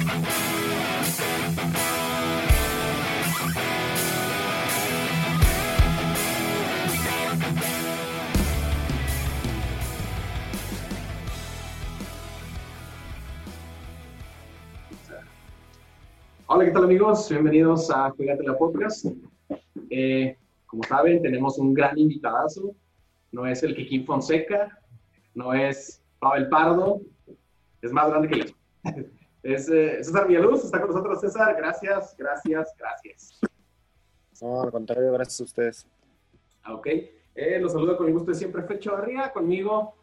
Hola, ¿qué tal amigos? Bienvenidos a Cuídate la Podcast. Eh, como saben, tenemos un gran invitadazo. No es el Kikín Fonseca, no es Pavel Pardo, es más grande que yo. Es eh, César Villaluz, está con nosotros César. Gracias, gracias, gracias. No, al contrario, gracias a ustedes. Ah, ok. Eh, los saludo con mi gusto de siempre, Fecho Barría, conmigo.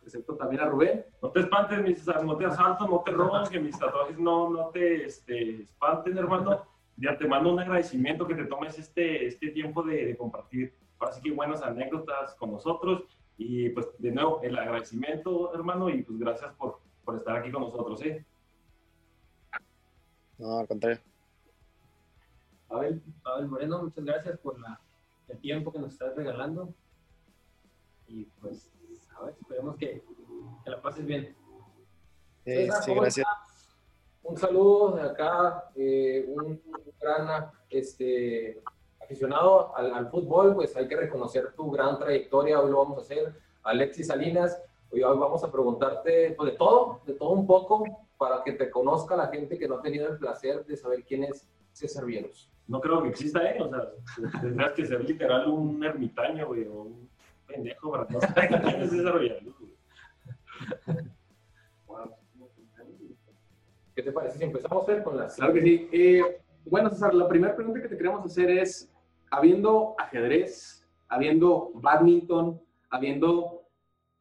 Presento también a Rubén. No te espantes, mis, no te asaltos, no te roban, que mis tatuajes no, no te este, espanten, hermano. Ya te mando un agradecimiento que te tomes este, este tiempo de, de compartir, así que buenas anécdotas con nosotros. Y pues de nuevo, el agradecimiento, hermano, y pues gracias por, por estar aquí con nosotros, ¿eh? No, al contrario. Pavel. Pavel Moreno, muchas gracias por la, el tiempo que nos estás regalando. Y pues, a ver, esperemos que, que la pases bien. Sí, César, sí, ¿cómo gracias. Un saludo de acá, eh, un gran este, aficionado al, al fútbol, pues hay que reconocer tu gran trayectoria, hoy lo vamos a hacer. Alexis Salinas, hoy vamos a preguntarte pues, de todo, de todo un poco, para que te conozca la gente que no ha tenido el placer de saber quién es César Vienos. No creo que exista, ¿eh? O sea, tendrás que ser literal un ermitaño, güey, o un pendejo para no saber quién es César Villaluz, güey. ¿Qué te parece si empezamos Fer, con las... Claro que sí. Eh, bueno, César, la primera pregunta que te queremos hacer es, habiendo ajedrez, habiendo badminton, habiendo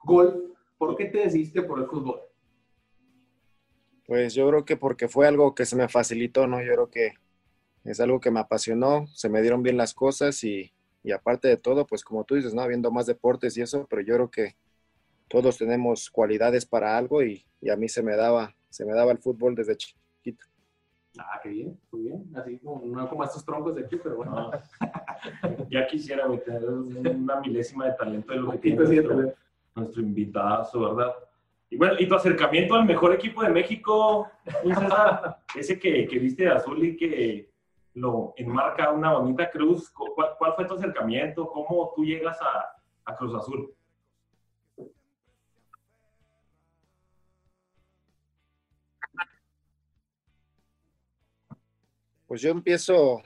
golf, ¿por qué te decidiste por el fútbol? Pues yo creo que porque fue algo que se me facilitó, ¿no? Yo creo que es algo que me apasionó, se me dieron bien las cosas y, y aparte de todo, pues como tú dices, ¿no? Habiendo más deportes y eso, pero yo creo que todos tenemos cualidades para algo y, y a mí se me daba, se me daba el fútbol desde chiquito. Ah, qué bien, muy bien. Así como, no como estos troncos de aquí, pero bueno. No. Ya quisiera, güey, tener una milésima de talento de lo que tiene nuestro, talento. nuestro invitado, ¿verdad? Y bueno, y tu acercamiento al mejor equipo de México, César, ese que, que viste de azul y que lo enmarca una bonita cruz, ¿cuál, cuál fue tu acercamiento? ¿Cómo tú llegas a, a Cruz Azul? Pues yo empiezo,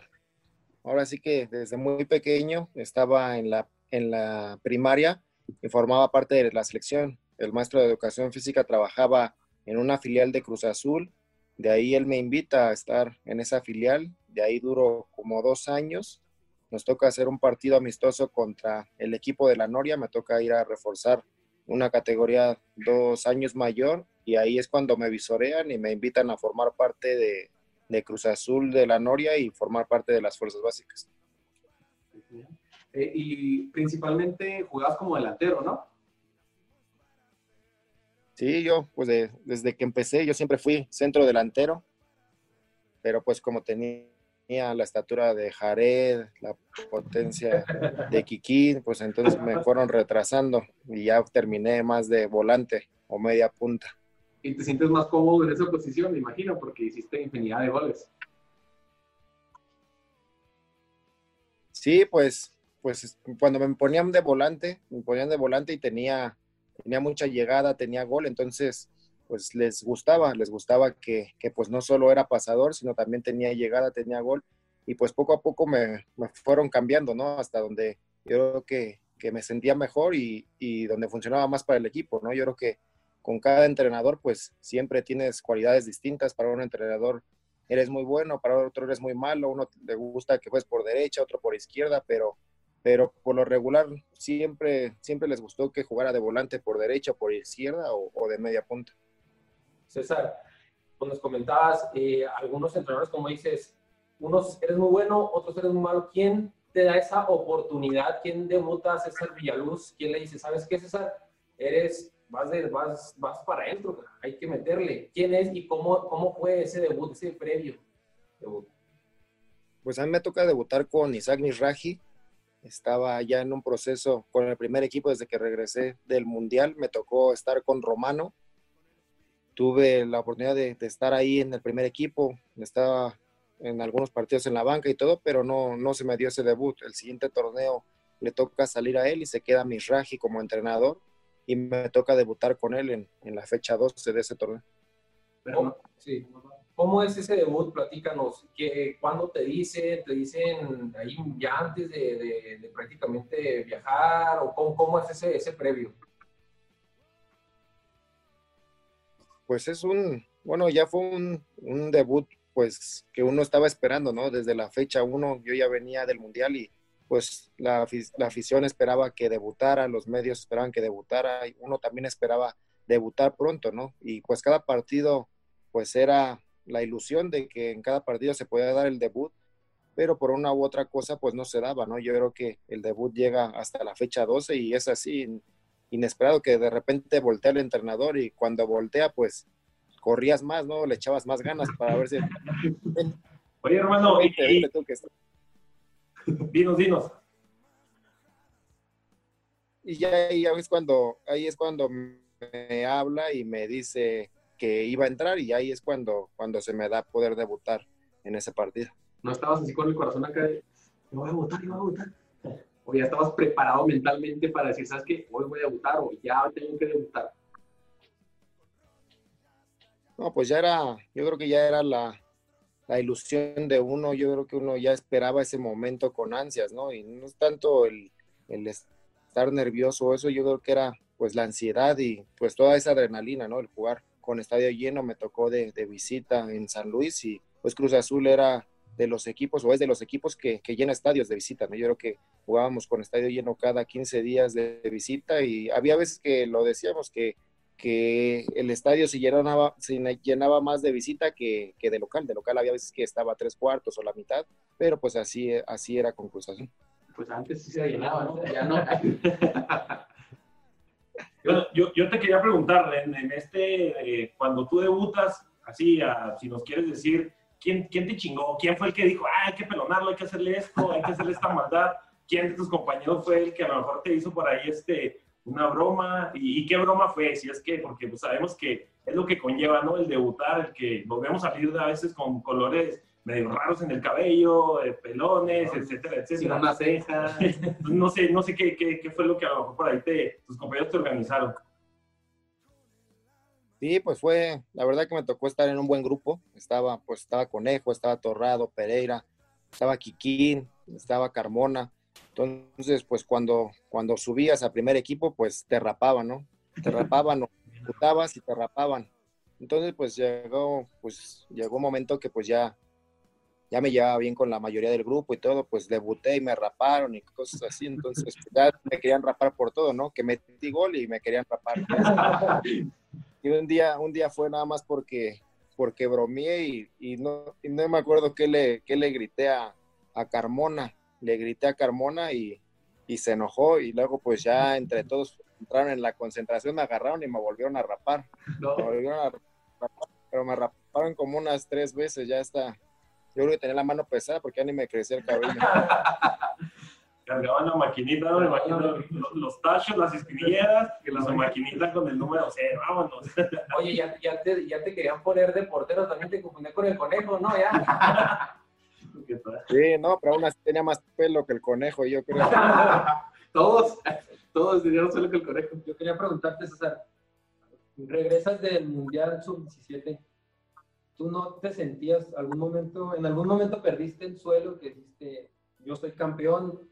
ahora sí que desde muy pequeño, estaba en la, en la primaria y formaba parte de la selección. El maestro de educación física trabajaba en una filial de Cruz Azul, de ahí él me invita a estar en esa filial, de ahí duró como dos años. Nos toca hacer un partido amistoso contra el equipo de la Noria, me toca ir a reforzar una categoría dos años mayor y ahí es cuando me visorean y me invitan a formar parte de, Cruz Azul de la Noria y formar parte de las fuerzas básicas. Eh, y principalmente jugabas como delantero, ¿no? Sí, yo, pues de- desde que empecé, yo siempre fui centro delantero, pero pues como tenía la estatura de Jared, la potencia de Kikín, pues entonces me fueron retrasando y ya terminé más de volante o media punta. Y te sientes más cómodo en esa posición, me imagino, porque hiciste infinidad de goles. Sí, pues, pues cuando me ponían de volante, me ponían de volante y tenía, tenía mucha llegada, tenía gol, entonces pues les gustaba, les gustaba que, que pues no solo era pasador, sino también tenía llegada, tenía gol, y pues poco a poco me, fueron cambiando, ¿no? Hasta donde yo creo que, que me sentía mejor y, y donde funcionaba más para el equipo, ¿no? Yo creo que con cada entrenador pues siempre tienes cualidades distintas, para un entrenador eres muy bueno, para otro eres muy malo, uno le gusta que juegues por derecha, otro por izquierda, pero, pero por lo regular siempre, siempre les gustó que jugara de volante por derecha, por izquierda o, o de media punta. César, pues nos comentabas, eh, algunos entrenadores, como dices, unos eres muy bueno, otros eres muy malo. ¿Quién te da esa oportunidad? ¿Quién debuta a César Villaluz? ¿Quién le dice, sabes qué, César? Eres, vas, de, vas, vas para adentro, hay que meterle. ¿Quién es y cómo, cómo fue ese debut, ese previo debut? Pues a mí me toca debutar con Isaac Mizrahi. Estaba ya en un proceso con el primer equipo desde que regresé del Mundial. Me tocó estar con Romano. tuve la oportunidad de, estar ahí en el primer equipo, estaba en algunos partidos en la banca y todo, pero no, no se me dio ese debut. El siguiente torneo le toca salir a él y se queda Misraji como entrenador y me toca debutar con él en, en la fecha 12 de ese torneo. Pero, sí. ¿Cómo es ese debut? Platícanos. ¿Qué, ¿Cuándo te dicen? ¿Te dicen ahí ya antes de, de, prácticamente viajar? ¿O cómo, cómo es ese, ese previo? Pues es un, bueno, ya fue un, un debut pues que uno estaba esperando, ¿no? Desde la fecha 1 yo ya venía del Mundial y pues la, la, afición esperaba que debutara, los medios esperaban que debutara, y uno también esperaba debutar pronto, ¿no? Y pues cada partido pues era la ilusión de que en cada partido se podía dar el debut, pero por una u otra cosa pues no se daba, ¿no? Yo creo que el debut llega hasta la fecha 12 y es así inesperado que de repente voltea el entrenador y cuando voltea pues corrías más, ¿no? Le echabas más ganas para ver si... Oye, hermano, y, dinos, dinos. Y ya ahí es cuando, ahí es cuando me habla y me dice, que iba a entrar y ahí es cuando, cuando se me da poder debutar en ese partido. ¿No estabas así con el corazón acá de, yo voy a debutar, yo voy a debutar? ¿O ya estabas preparado mentalmente para decir, sabes que hoy voy a debutar o ya tengo que debutar? No, pues ya era, yo creo que ya era la, la ilusión de uno, yo creo que uno ya esperaba ese momento con ansias, ¿no? Y no es tanto el, el estar nervioso, eso yo creo que era pues la ansiedad y pues toda esa adrenalina, ¿no? El jugar con estadio lleno, me tocó de, visita en San Luis y pues Cruz Azul era de los equipos o es de los equipos que, llena estadios de visita, ¿no? Yo creo que jugábamos con estadio lleno cada 15 días de, visita y había veces que lo decíamos que, que el estadio se llenaba, se llenaba más de visita que, de local. De local había veces que estaba tres cuartos o la mitad, pero pues así, así era con Cruz Azul. Pues antes sí se llenaba, ¿no? Ya no. Yo te quería preguntar, en, este, eh, cuando tú debutas, así, si nos quieres decir, ¿quién, ¿quién te chingó? ¿Quién fue el que dijo, ah, hay que pelonarlo, hay que hacerle esto, hay que hacerle esta maldad? ¿Quién de tus compañeros fue el que a lo mejor te hizo por ahí este, una broma? ¿Y, qué broma fue? Si es que, porque pues, sabemos que es lo que conlleva, ¿no? El debutar, el que volvemos a salir a veces con colores medio raros en el cabello, pelones, etcétera, etcétera. Sin una ceja. no sé, no sé qué, qué, qué, fue lo que a lo mejor por ahí te, tus compañeros te organizaron. Sí, pues fue, la verdad que me tocó estar en un buen grupo. Estaba, pues estaba Conejo, estaba Torrado, Pereira, estaba Quiquín, estaba Carmona. Entonces, pues cuando, cuando subías a primer equipo, pues te rapaban, ¿no? Te rapaban, o y te rapaban. Entonces, pues llegó, pues llegó un momento que pues ya ya me llevaba bien con la mayoría del grupo y todo, pues debuté y me raparon y cosas así, entonces pues, ya me querían rapar por todo, ¿no? Que metí gol y me querían rapar. y un día, un día fue nada más porque, porque bromeé y, no, no me acuerdo qué le, qué le grité a, a Carmona, le grité a Carmona y, y se enojó y luego pues ya entre todos entraron en la concentración, me agarraron y me volvieron a rapar. Me volvieron a rapar pero me raparon como unas tres veces, ya está, yo creo que tenía la mano pesada porque ya ni me crecía el cabello. Cargaban la maquinita, ¿no? los, tachos, las espinilleras, y la maquinita con el número 0, vámonos. Oye, ya, ya, te, ya te querían poner de portero, también te confundí con el conejo, ¿no? Ya. Sí, no, pero aún así tenía más pelo que el conejo, yo creo. todos, todos tenían más pelo que el conejo. Yo quería preguntarte, César, regresas del Mundial Sub-17 tú no te sentías algún momento, en algún momento perdiste el suelo que dijiste, yo soy campeón,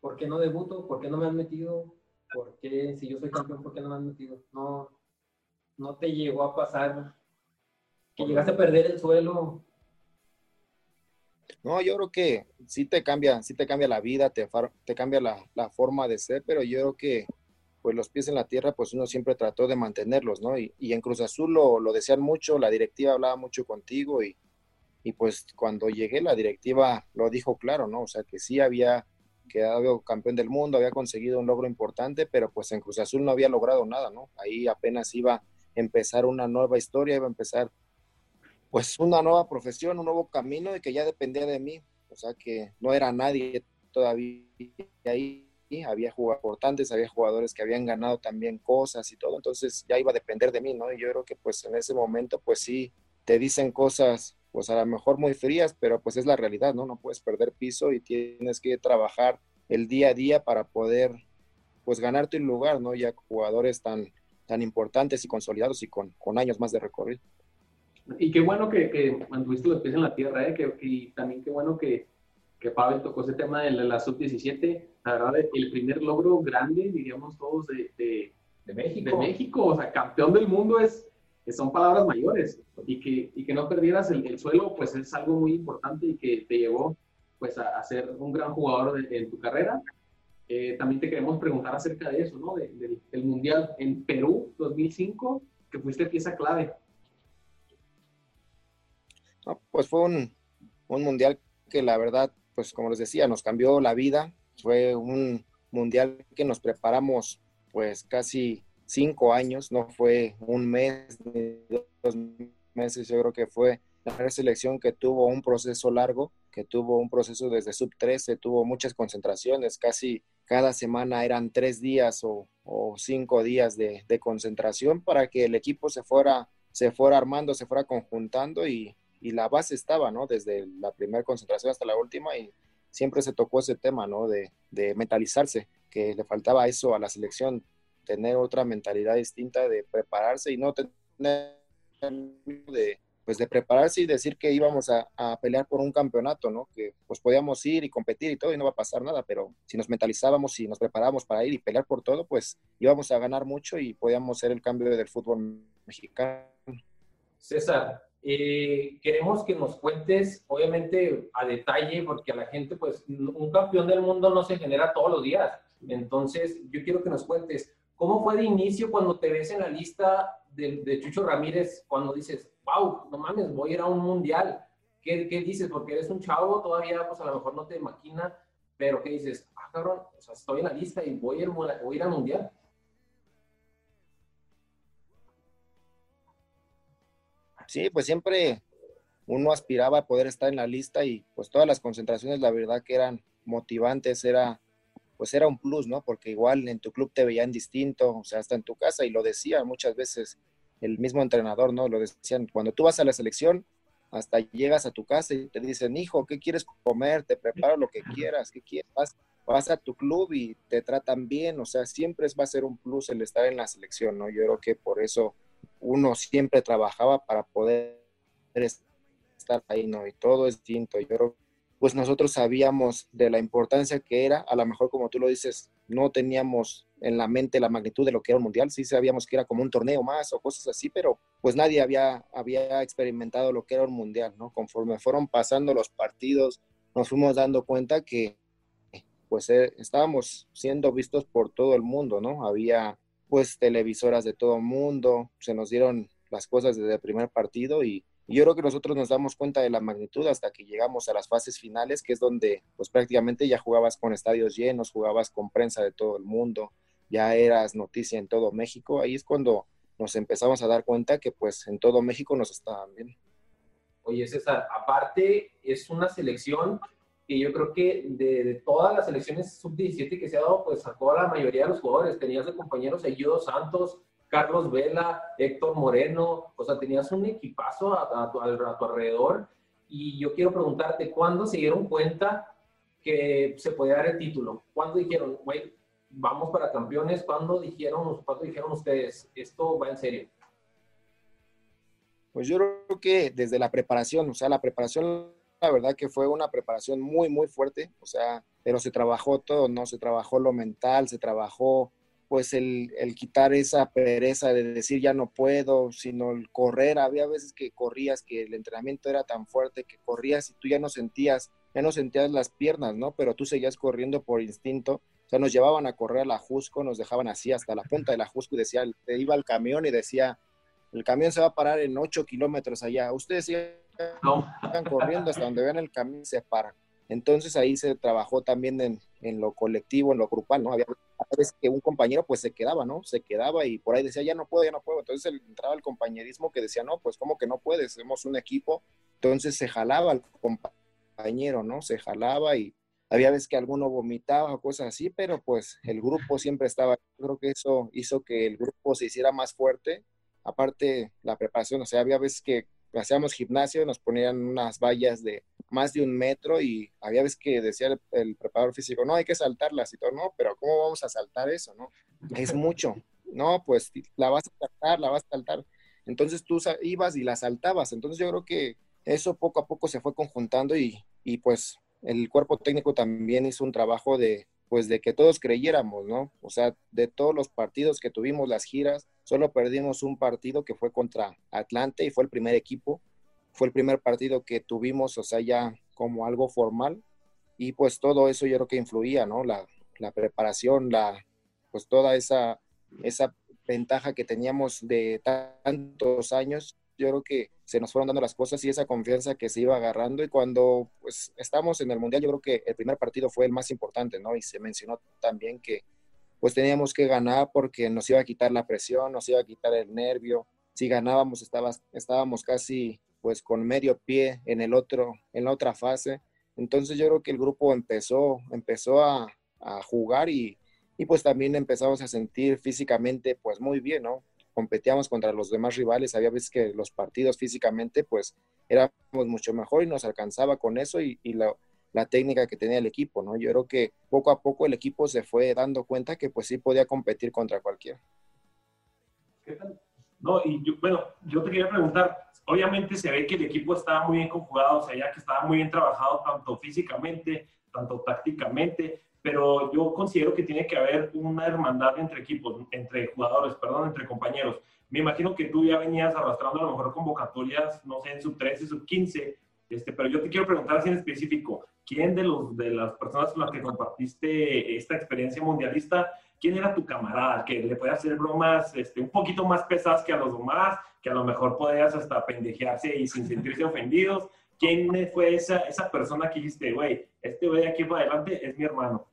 ¿por qué no debuto? ¿Por qué no me han metido? ¿Por qué, si yo soy campeón, por qué no me han metido? No, no te llegó a pasar que llegaste a perder el suelo. No, yo creo que sí te cambia, sí te cambia la vida, te, te cambia la, la forma de ser, pero yo creo que pues los pies en la tierra, pues uno siempre trató de mantenerlos, ¿no? Y, en Cruz Azul lo, lo, decían mucho, la directiva hablaba mucho contigo y, y, pues cuando llegué la directiva lo dijo claro, ¿no? O sea, que sí había quedado campeón del mundo, había conseguido un logro importante, pero pues en Cruz Azul no había logrado nada, ¿no? Ahí apenas iba a empezar una nueva historia, iba a empezar pues una nueva profesión, un nuevo camino y que ya dependía de mí, o sea que no era nadie todavía ahí había jugadores importantes, había jugadores que habían ganado también cosas y todo, entonces ya iba a depender de mí, ¿no? Y yo creo que pues en ese momento pues sí, te dicen cosas pues a lo mejor muy frías, pero pues es la realidad, ¿no? No puedes perder piso y tienes que trabajar el día a día para poder pues ganarte un lugar, ¿no? Ya jugadores tan, tan importantes y consolidados y con, con años más de recorrido. Y qué bueno que, que mantuviste los pies en la tierra, ¿eh? Que, y también qué bueno que, que Pavel tocó ese tema de la, sub-17. La verdad, el primer logro grande, diríamos todos, de, de, México. de México. O sea, campeón del mundo es, son palabras mayores. Y que, y que no perdieras el, el, suelo, pues es algo muy importante y que te llevó pues, a, ser un gran jugador en tu carrera. Eh, también te queremos preguntar acerca de eso, ¿no? del Mundial en Perú 2005, que fuiste pieza clave pues fue un, mundial que la verdad, pues como les decía, nos cambió la vida. Fue un mundial que nos preparamos pues casi cinco años, no fue un mes ni dos meses, yo creo que fue la selección que tuvo un proceso largo, que tuvo un proceso desde sub 13, tuvo muchas concentraciones, casi cada semana eran tres días o, cinco días de, de, concentración para que el equipo se fuera, se fuera armando, se fuera conjuntando y, y la base estaba, ¿no? Desde la primera concentración hasta la última y siempre se tocó ese tema, ¿no? De, mentalizarse, que le faltaba eso a la selección, tener otra mentalidad distinta de prepararse y no tener de, pues de prepararse y decir que íbamos a, a, pelear por un campeonato, ¿no? Que pues podíamos ir y competir y todo y no va a pasar nada, pero si nos mentalizábamos y nos preparábamos para ir y pelear por todo, pues íbamos a ganar mucho y podíamos ser el cambio del fútbol mexicano. César, eh, queremos que nos cuentes, obviamente a detalle, porque a la gente, pues, un campeón del mundo no se genera todos los días. Entonces, yo quiero que nos cuentes, ¿cómo fue de inicio cuando te ves en la lista de, Chucho Ramírez, cuando dices, wow, no mames, voy a ir a un mundial? ¿Qué, ¿Qué, dices? Porque eres un chavo, todavía, pues, a lo mejor no te maquina, pero ¿qué dices? Ah, cabrón, o sea, estoy en la lista y voy a ir, voy a ir al mundial. Sí, pues siempre uno aspiraba a poder estar en la lista y pues todas las concentraciones la verdad que eran motivantes, era pues era un plus, ¿no? Porque igual en tu club te veían distinto, o sea, hasta en tu casa y lo decía muchas veces el mismo entrenador, ¿no? Lo decían, cuando tú vas a la selección, hasta llegas a tu casa y te dicen, hijo, ¿qué quieres comer? Te preparo lo que quieras, ¿qué quieres? Vas, vas a tu club y te tratan bien, o sea, siempre va a ser un plus el estar en la selección, ¿no? Yo creo que por eso uno siempre trabajaba para poder estar ahí, ¿no? Y todo es distinto. Yo creo, pues nosotros sabíamos de la importancia que era, a lo mejor como tú lo dices, no teníamos en la mente la magnitud de lo que era un mundial, sí sabíamos que era como un torneo más o cosas así, pero pues nadie había, había experimentado lo que era un mundial, ¿no? Conforme fueron pasando los partidos, nos fuimos dando cuenta que pues eh, estábamos siendo vistos por todo el mundo, ¿no? Había pues televisoras de todo el mundo, se nos dieron las cosas desde el primer partido y, yo creo que nosotros nos damos cuenta de la magnitud hasta que llegamos a las fases finales, que es donde pues prácticamente ya jugabas con estadios llenos, jugabas con prensa de todo el mundo, ya eras noticia en todo México, ahí es cuando nos empezamos a dar cuenta que pues en todo México nos estaban viendo. Oye César, aparte es una selección que yo creo que de, todas las selecciones sub-17 que se ha dado, pues sacó a la mayoría de los jugadores. Tenías de compañeros a Guido Santos, Carlos Vela, Héctor Moreno, o sea, tenías un equipazo a, tu, alrededor. Y yo quiero preguntarte, ¿cuándo se dieron cuenta que se podía dar el título? ¿Cuándo dijeron, güey, vamos para campeones? ¿Cuándo dijeron, ¿Cuándo dijeron ustedes, esto va en serio? Pues yo creo que desde la preparación, o sea, la preparación verdad que fue una preparación muy, muy fuerte, o sea, pero se trabajó todo, ¿no? Se trabajó lo mental, se trabajó pues el, el, quitar esa pereza de decir ya no puedo, sino el correr. Había veces que corrías, que el entrenamiento era tan fuerte que corrías y tú ya no sentías, ya no sentías las piernas, ¿no? Pero tú seguías corriendo por instinto. O sea, nos llevaban a correr a la Jusco, nos dejaban así hasta la punta de la Jusco y decía, iba al camión y decía, el camión se va a parar en 8 kilómetros allá. Ustedes están corriendo hasta donde vean el camino se paran. Entonces ahí se trabajó también en, en, lo colectivo, en lo grupal, ¿no? Había veces que un compañero pues se quedaba, ¿no? Se quedaba y por ahí decía, ya no puedo, ya no puedo. Entonces entraba el compañerismo que decía, no, pues como que no puedes, somos un equipo. Entonces se jalaba al compañero, ¿no? Se jalaba y había veces que alguno vomitaba o cosas así, pero pues el grupo siempre estaba, creo que eso hizo que el grupo se hiciera más fuerte, aparte la preparación, o sea, había veces que hacíamos gimnasio, nos ponían unas vallas de más de un metro y había veces que decía el, preparador físico, no, hay que saltarlas y todo, no, pero ¿cómo vamos a saltar eso, no? Es mucho, no, pues la vas a saltar, la vas a saltar. Entonces tú ibas y la saltabas, entonces yo creo que eso poco a poco se fue conjuntando y, y pues el cuerpo técnico también hizo un trabajo de, pues de que todos creyéramos, ¿no? O sea, de todos los partidos que tuvimos, las giras, solo perdimos un partido que fue contra Atlante y fue el primer equipo, fue el primer partido que tuvimos, o sea, ya como algo formal y pues todo eso yo creo que influía, ¿no? La, preparación, la, pues toda esa, esa ventaja que teníamos de tantos años yo creo que se nos fueron dando las cosas y esa confianza que se iba agarrando y cuando pues estamos en el mundial yo creo que el primer partido fue el más importante, ¿no? Y se mencionó también que pues teníamos que ganar porque nos iba a quitar la presión, nos iba a quitar el nervio. Si ganábamos estaba, estábamos casi pues con medio pie en el otro en la otra fase. Entonces yo creo que el grupo empezó empezó a, jugar y, y pues también empezamos a sentir físicamente pues muy bien, ¿no? competíamos contra los demás rivales, había veces que los partidos físicamente pues éramos mucho mejor y nos alcanzaba con eso y, la, la, técnica que tenía el equipo, ¿no? Yo creo que poco a poco el equipo se fue dando cuenta que pues sí podía competir contra cualquiera. ¿Qué tal? No, y yo, bueno, yo te quería preguntar, obviamente se ve que el equipo estaba muy bien conjugado, o sea, ya que estaba muy bien trabajado tanto físicamente, tanto tácticamente, pero yo considero que tiene que haber una hermandad entre equipos, entre jugadores, perdón, entre compañeros. Me imagino que tú ya venías arrastrando a lo mejor convocatorias, no sé, en sub 13, sub 15, este, pero yo te quiero preguntar así en específico, ¿quién de, los, de las personas con las que compartiste esta experiencia mundialista, quién era tu camarada, que le podía hacer bromas este, un poquito más pesadas que a los demás, que a lo mejor podías hasta pendejearse y sin sentirse ofendidos? ¿Quién fue esa, esa persona que dijiste, güey, este güey de aquí para adelante es mi hermano?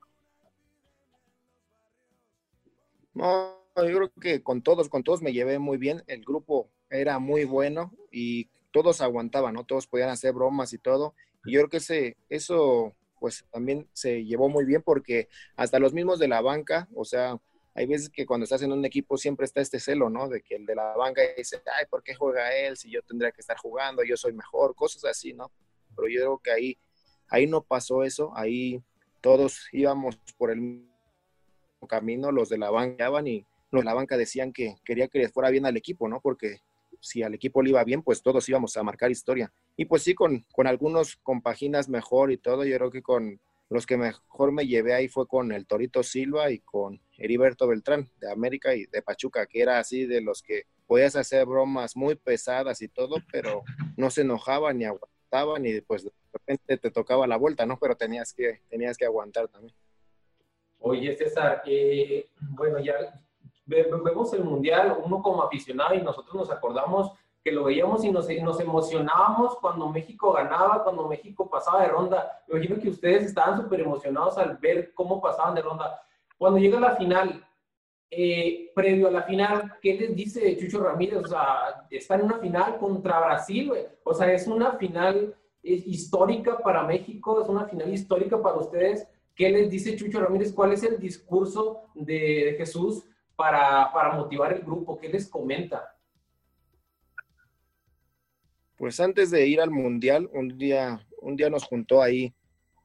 No, yo creo que con todos, con todos me llevé muy bien. El grupo era muy bueno y todos aguantaban, ¿no? Todos podían hacer bromas y todo. Y yo creo que ese, eso, pues también se llevó muy bien porque hasta los mismos de la banca, o sea, hay veces que cuando estás en un equipo siempre está este celo, ¿no? De que el de la banca dice, ay, ¿por qué juega él? Si yo tendría que estar jugando, yo soy mejor, cosas así, ¿no? Pero yo creo que ahí, ahí no pasó eso, ahí todos íbamos por el camino, los de la banca y los de la banca decían que quería que les fuera bien al equipo, ¿no? Porque si al equipo le iba bien, pues todos íbamos a marcar historia. Y pues sí, con, con algunos compaginas mejor y todo, yo creo que con los que mejor me llevé ahí fue con el Torito Silva y con Heriberto Beltrán de América y de Pachuca, que era así de los que podías hacer bromas muy pesadas y todo, pero no se enojaban ni aguantaban y pues de repente te tocaba la vuelta, ¿no? Pero tenías que, tenías que aguantar también. Oye, César, eh, bueno, ya vemos el Mundial, uno como aficionado y nosotros nos acordamos que lo veíamos y nos, nos emocionábamos cuando México ganaba, cuando México pasaba de ronda. Me imagino que ustedes estaban súper emocionados al ver cómo pasaban de ronda. Cuando llega la final, eh, previo a la final, ¿qué les dice Chucho Ramírez? O sea, está en una final contra Brasil, o sea, es una final histórica para México, es una final histórica para ustedes. ¿Qué les dice Chucho Ramírez? ¿Cuál es el discurso de, Jesús para, para, motivar el grupo? ¿Qué les comenta? Pues antes de ir al Mundial, un día, un día nos juntó ahí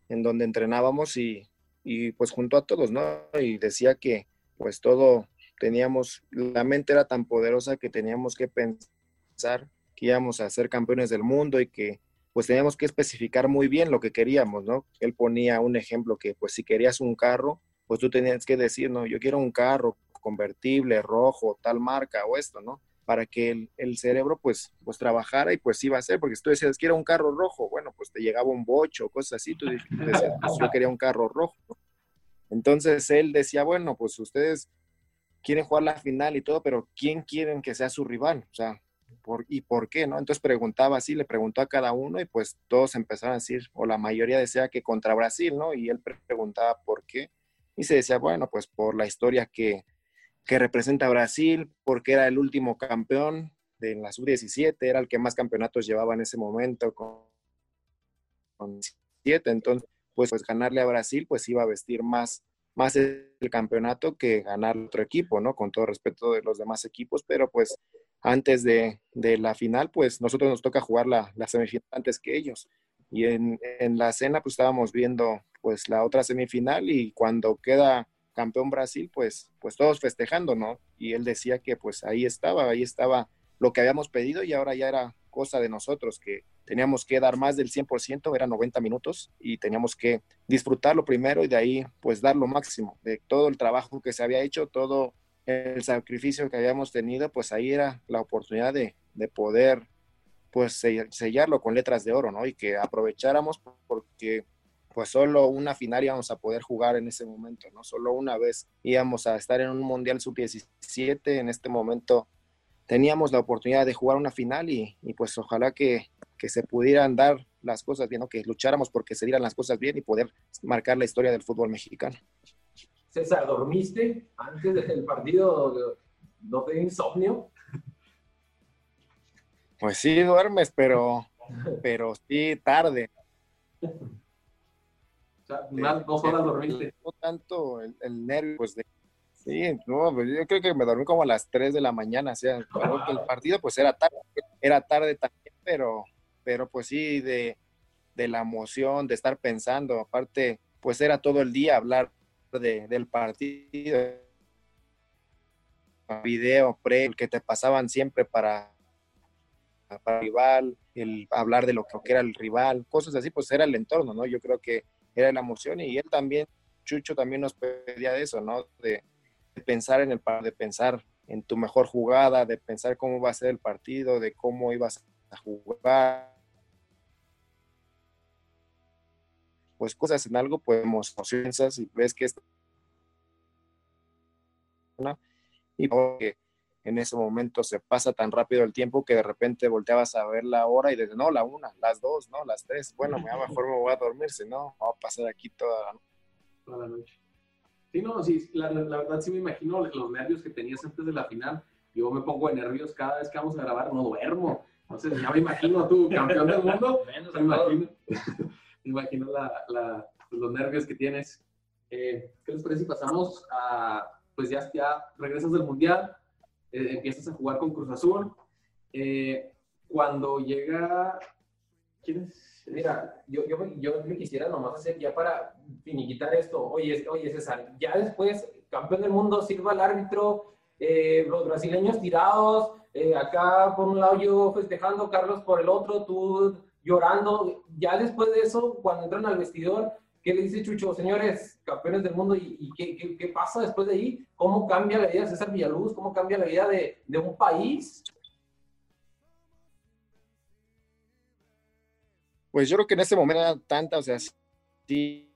en donde entrenábamos y, y pues juntó a todos, ¿no? Y decía que pues todo teníamos, la mente era tan poderosa que teníamos que pensar que íbamos a ser campeones del mundo y que pues teníamos que especificar muy bien lo que queríamos, ¿no? Él ponía un ejemplo que, pues si querías un carro, pues tú tenías que decir, no, yo quiero un carro convertible, rojo, tal marca o esto, ¿no? Para que el, cerebro, pues, pues trabajara y pues iba a ser, porque si tú decías, quiero un carro rojo, bueno, pues te llegaba un bocho, cosas así, tú decías, pues, yo quería un carro rojo. Entonces él decía, bueno, pues ustedes quieren jugar la final y todo, pero ¿quién quieren que sea su rival? O sea, y por qué, ¿no? Entonces preguntaba así, le preguntó a cada uno y pues todos empezaron a decir, o la mayoría decía que contra Brasil, ¿no? Y él preguntaba por qué. Y se decía, bueno, pues por la historia que, que representa Brasil, porque era el último campeón de la sub-17, era el que más campeonatos llevaba en ese momento con, con siete. Entonces, pues, pues ganarle a Brasil, pues iba a vestir más, más el campeonato que ganar otro equipo, ¿no? Con todo respeto de los demás equipos, pero pues antes de, de la final, pues nosotros nos toca jugar la, la semifinal antes que ellos. Y en, en, la cena, pues estábamos viendo pues la otra semifinal y cuando queda campeón Brasil, pues, pues todos festejando, ¿no? Y él decía que pues ahí estaba, ahí estaba lo que habíamos pedido y ahora ya era cosa de nosotros, que teníamos que dar más del 100%, eran 90 minutos, y teníamos que disfrutarlo primero y de ahí pues dar lo máximo, de todo el trabajo que se había hecho, todo el sacrificio que habíamos tenido, pues ahí era la oportunidad de, de poder pues sellarlo con letras de oro, ¿no? Y que aprovecháramos porque pues solo una final íbamos a poder jugar en ese momento, ¿no? Solo una vez íbamos a estar en un Mundial Sub-17, en este momento teníamos la oportunidad de jugar una final y, y pues ojalá que, que, se pudieran dar las cosas bien, ¿no? que lucháramos porque se dieran las cosas bien y poder marcar la historia del fútbol mexicano. César, ¿dormiste antes del partido? ¿No te insomnio? Pues sí, duermes, pero, pero sí tarde. O sea, unas dos horas dormiste. No tanto el, el nervio pues, de Sí, no, pues yo creo que me dormí como a las 3 de la mañana, o sea, el partido pues era tarde, era tarde también, pero, pero pues sí, de, de la emoción, de estar pensando, aparte, pues era todo el día hablar de, del partido, video, pre, el que te pasaban siempre para, para el rival, el hablar de lo que era el rival, cosas así, pues era el entorno, ¿no? Yo creo que era la emoción y él también, Chucho también nos pedía de eso, ¿no? De, pensar en el de pensar en tu mejor jugada, de pensar cómo va a ser el partido, de cómo ibas a jugar. Pues cosas en algo, pues emociones y ves que es y que en ese momento se pasa tan rápido el tiempo que de repente volteabas a ver la hora y dices, no, la una, las dos, no, las tres, bueno, mejor me voy a dormir, si no, va a pasar aquí toda toda la noche. Sí, no, sí, la, la, verdad sí me imagino los nervios que tenías antes de la final. Yo me pongo de nervios cada vez que vamos a grabar, no duermo. Entonces ya me imagino tú, campeón del mundo, me imagino, me imagino la, la, los nervios que tienes. Eh, ¿Qué les parece si pasamos a, pues ya, ya regresas del Mundial, eh, empiezas a jugar con Cruz Azul. Eh, cuando llega. Mira, yo, yo, yo me quisiera nomás hacer ya para finiquitar esto. Oye, oye César, ya después, campeón del mundo, sirva el árbitro, eh, los brasileños tirados, eh, acá por un lado yo festejando, Carlos por el otro, tú llorando. Ya después de eso, cuando entran al vestidor, ¿qué le dice Chucho? Señores, campeones del mundo, ¿y, qué, pasa después de ahí? ¿Cómo cambia la vida de César Villaluz? ¿Cómo cambia la vida de, un país? Pues yo creo que en ese momento era tanta, o sea, sí,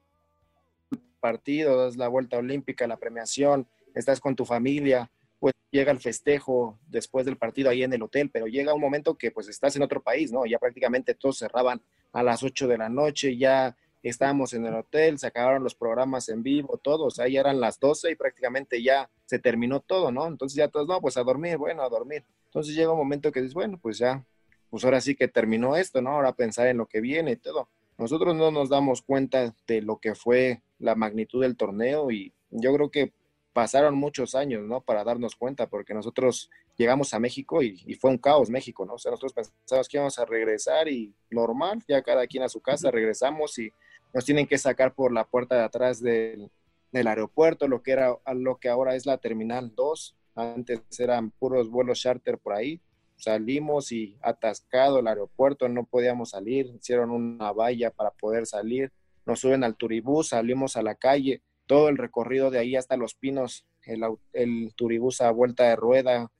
partido, das la vuelta olímpica, la premiación, estás con tu familia, pues llega el festejo después del partido ahí en el hotel, pero llega un momento que pues estás en otro país, ¿no? Ya prácticamente todos cerraban a las 8 de la noche, ya estábamos en el hotel, se acabaron los programas en vivo, todos, ahí eran las 12 y prácticamente ya se terminó todo, ¿no? Entonces ya todos, no, pues a dormir, bueno, a dormir. Entonces llega un momento que dices, bueno, pues ya pues ahora sí que terminó esto, ¿no? Ahora pensar en lo que viene y todo. Nosotros no nos damos cuenta de lo que fue la magnitud del torneo y yo creo que pasaron muchos años, ¿no? Para darnos cuenta, porque nosotros llegamos a México y, y, fue un caos México, ¿no? O sea, nosotros pensamos que íbamos a regresar y normal, ya cada quien a su casa, regresamos y nos tienen que sacar por la puerta de atrás del, del aeropuerto, lo que era lo que ahora es la Terminal 2. Antes eran puros vuelos charter por ahí. Salimos y atascado el aeropuerto, no podíamos salir, hicieron una valla para poder salir, nos suben al turibús, salimos a la calle, todo el recorrido de ahí hasta Los Pinos, el, el turibús a vuelta de rueda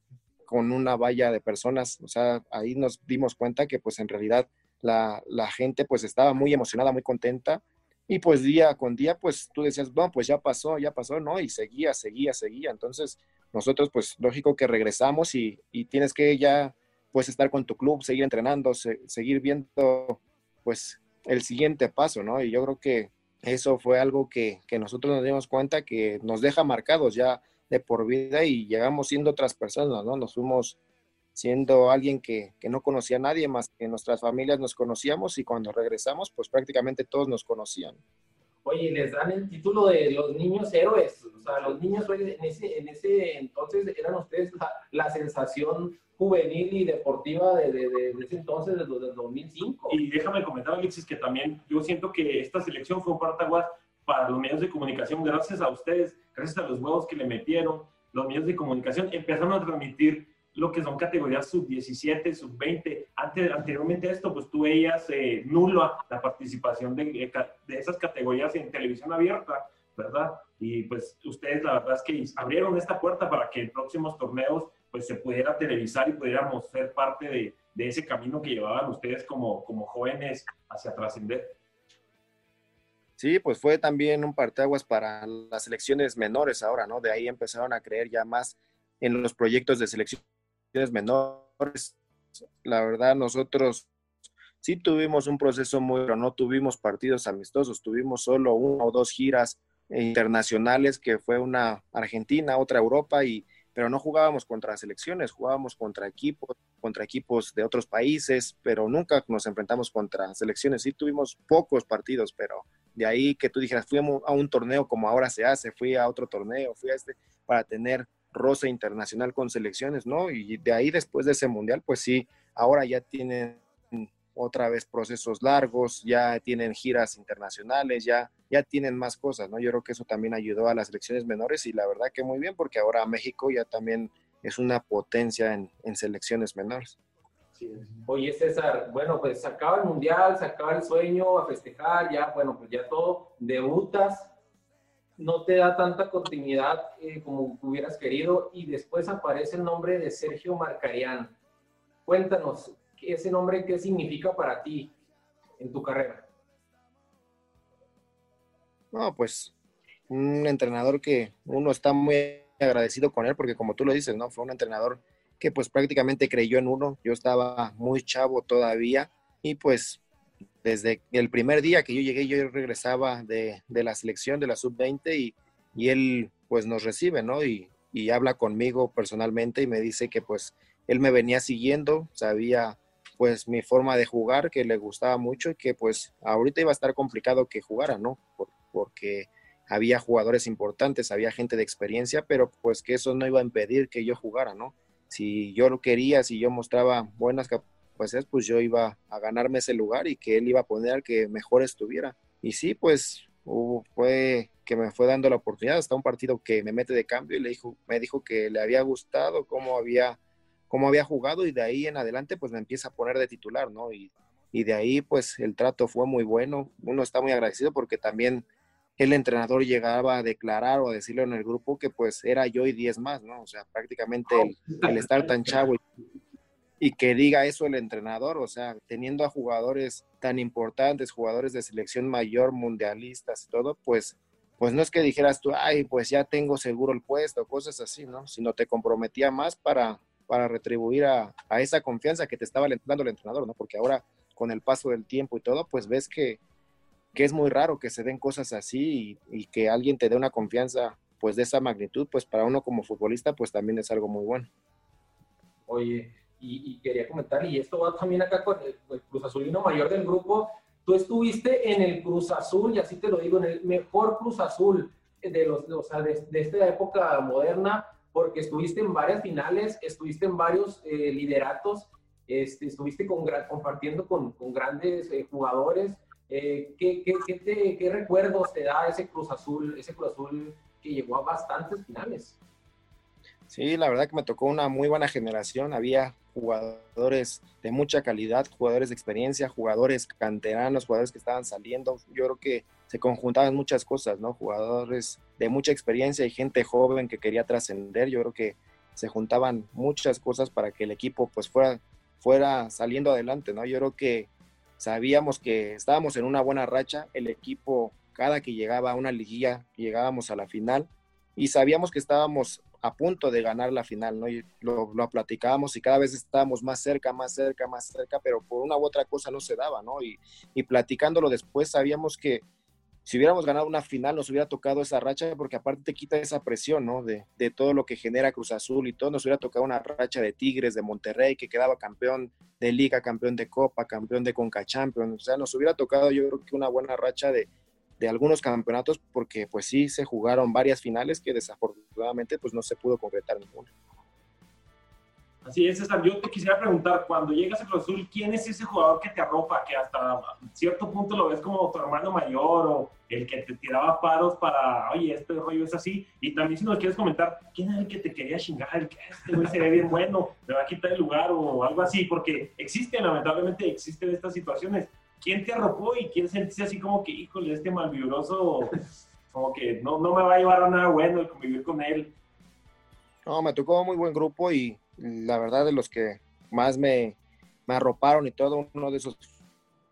con una valla de personas, o sea, ahí nos dimos cuenta que pues en realidad la, la gente pues estaba muy emocionada, muy contenta, y pues día con día, pues tú decías, no, pues ya pasó, ya pasó, ¿no? Y seguía, seguía, seguía. Entonces, nosotros, pues lógico que regresamos y, y tienes que ya, pues estar con tu club, seguir entrenando, se, seguir viendo, pues el siguiente paso, ¿no? Y yo creo que eso fue algo que, que nosotros nos dimos cuenta que nos deja marcados ya de por vida y llegamos siendo otras personas, ¿no? Nos fuimos siendo alguien que, que, no conocía a nadie más que nuestras familias nos conocíamos y cuando regresamos, pues prácticamente todos nos conocían. Oye, les dan el título de los niños héroes. O sea, los niños en ese, en ese entonces eran ustedes la, sensación juvenil y deportiva de, de, ese entonces, desde el 2005. Y déjame comentar, Alexis, que también yo siento que esta selección fue un partaguas para los medios de comunicación, gracias a ustedes, gracias a los huevos que le metieron, los medios de comunicación empezaron a transmitir lo que son categorías sub-17, sub-20. Anteriormente a esto, pues tú veías eh, nula la participación de, de, esas categorías en televisión abierta, ¿verdad? Y pues ustedes la verdad es que abrieron esta puerta para que en próximos torneos pues se pudiera televisar y pudiéramos ser parte de, ese camino que llevaban ustedes como, como jóvenes hacia trascender. Sí, pues fue también un parteaguas para las selecciones menores ahora, ¿no? De ahí empezaron a creer ya más en los proyectos de selecciones menores. La verdad, nosotros sí tuvimos un proceso muy, pero no tuvimos partidos amistosos, tuvimos solo una o dos giras internacionales, que fue una Argentina, otra Europa, y, pero no jugábamos contra selecciones, jugábamos contra equipos, contra equipos de otros países, pero nunca nos enfrentamos contra selecciones. Sí tuvimos pocos partidos, pero de ahí que tú dijeras, fui a un torneo como ahora se hace, fui a otro torneo, fui a este, para tener rosa internacional con selecciones, ¿no? Y de ahí después de ese mundial, pues sí, ahora ya tienen otra vez procesos largos, ya tienen giras internacionales, ya, ya tienen más cosas, ¿no? Yo creo que eso también ayudó a las selecciones menores y la verdad que muy bien, porque ahora México ya también es una potencia en, en selecciones menores. Oye, César, bueno, pues se acaba el mundial, se acaba el sueño, a festejar, ya, bueno, pues ya todo, debutas, no te da tanta continuidad eh, como hubieras querido y después aparece el nombre de Sergio Marcarián. Cuéntanos, ese nombre, ¿qué significa para ti en tu carrera? No, pues un entrenador que uno está muy agradecido con él porque como tú lo dices, ¿no? Fue un entrenador que pues prácticamente creyó en uno. Yo estaba muy chavo todavía y pues desde el primer día que yo llegué, yo regresaba de, la selección de la sub-20 y, y, él pues nos recibe, ¿no? Y, y, habla conmigo personalmente y me dice que pues él me venía siguiendo, sabía pues mi forma de jugar, que le gustaba mucho y que pues ahorita iba a estar complicado que jugara, ¿no? porque había jugadores importantes, había gente de experiencia, pero pues que eso no iba a impedir que yo jugara, ¿no? si yo lo quería, si yo mostraba buenas capacidades, pues yo iba a ganarme ese lugar y que él iba a poner al que mejor estuviera. Y sí, pues fue que me fue dando la oportunidad hasta un partido que me mete de cambio y le dijo, me dijo que le había gustado cómo había, cómo había jugado y de ahí en adelante pues me empieza a poner de titular, ¿no? Y, y de ahí pues el trato fue muy bueno. Uno está muy agradecido porque también el entrenador llegaba a declarar o a decirlo en el grupo que pues era yo y 10 más, ¿no? O sea, prácticamente el, estar tan chavo y, que diga eso el entrenador, o sea, teniendo a jugadores tan importantes, jugadores de selección mayor, mundialistas y todo, pues, pues no es que dijeras tú, ay, pues ya tengo seguro el puesto, cosas así, ¿no? Sino te comprometía más para, para retribuir a, a esa confianza que te estaba dando el entrenador, ¿no? Porque ahora con el paso del tiempo y todo, pues ves que que es muy raro que se den cosas así y, que alguien te dé una confianza pues de esa magnitud, pues para uno como futbolista pues también es algo muy bueno. Oye, y, quería comentar, y esto va también acá con el, Cruz Azulino mayor del grupo, tú estuviste en el Cruz Azul, y así te lo digo, en el mejor Cruz Azul de, los, o sea, de, esta época moderna, porque estuviste en varias finales, estuviste en varios eh, lideratos, este, estuviste con, compartiendo con, con grandes eh, jugadores, eh, ¿qué, qué, qué, recuerdos te da ese Cruz Azul, ese Cruz Azul que llegó a bastantes finales? Sí, la verdad que me tocó una muy buena generación. Había jugadores de mucha calidad, jugadores de experiencia, jugadores canteranos, jugadores que estaban saliendo. Yo creo que se conjuntaban muchas cosas, ¿no? Jugadores de mucha experiencia y gente joven que quería trascender. Yo creo que se juntaban muchas cosas para que el equipo pues fuera, fuera saliendo adelante, ¿no? Yo creo que Sabíamos que estábamos en una buena racha, el equipo cada que llegaba a una liguilla llegábamos a la final y sabíamos que estábamos a punto de ganar la final, ¿no? Y lo, lo, platicábamos y cada vez estábamos más cerca, más cerca, más cerca, pero por una u otra cosa no se daba, ¿no? Y, y platicándolo después sabíamos que si hubiéramos ganado una final, nos hubiera tocado esa racha, porque aparte te quita esa presión, ¿no? De, de, todo lo que genera Cruz Azul y todo, nos hubiera tocado una racha de Tigres, de Monterrey, que quedaba campeón de Liga, campeón de Copa, campeón de Conca Champions, o sea, nos hubiera tocado yo creo que una buena racha de, de algunos campeonatos porque pues sí se jugaron varias finales que desafortunadamente pues no se pudo concretar ninguna. Así es, César. Yo te quisiera preguntar, cuando llegas a Cruz Azul, ¿quién es ese jugador que te arropa, que hasta cierto punto lo ves como tu hermano mayor o el que te tiraba paros para, oye, este rollo es así? Y también si nos quieres comentar, ¿quién es el que te quería chingar? El que este güey se ve bien bueno, me va a quitar el lugar o algo así, porque existen, lamentablemente existen estas situaciones. ¿Quién te arropó y quién sentiste así como que, híjole, este malvibroso, como que no, no me va a llevar a nada bueno el convivir con él? No, me tocó muy buen grupo y la verdad de los que más me, me arroparon y todo, uno de esos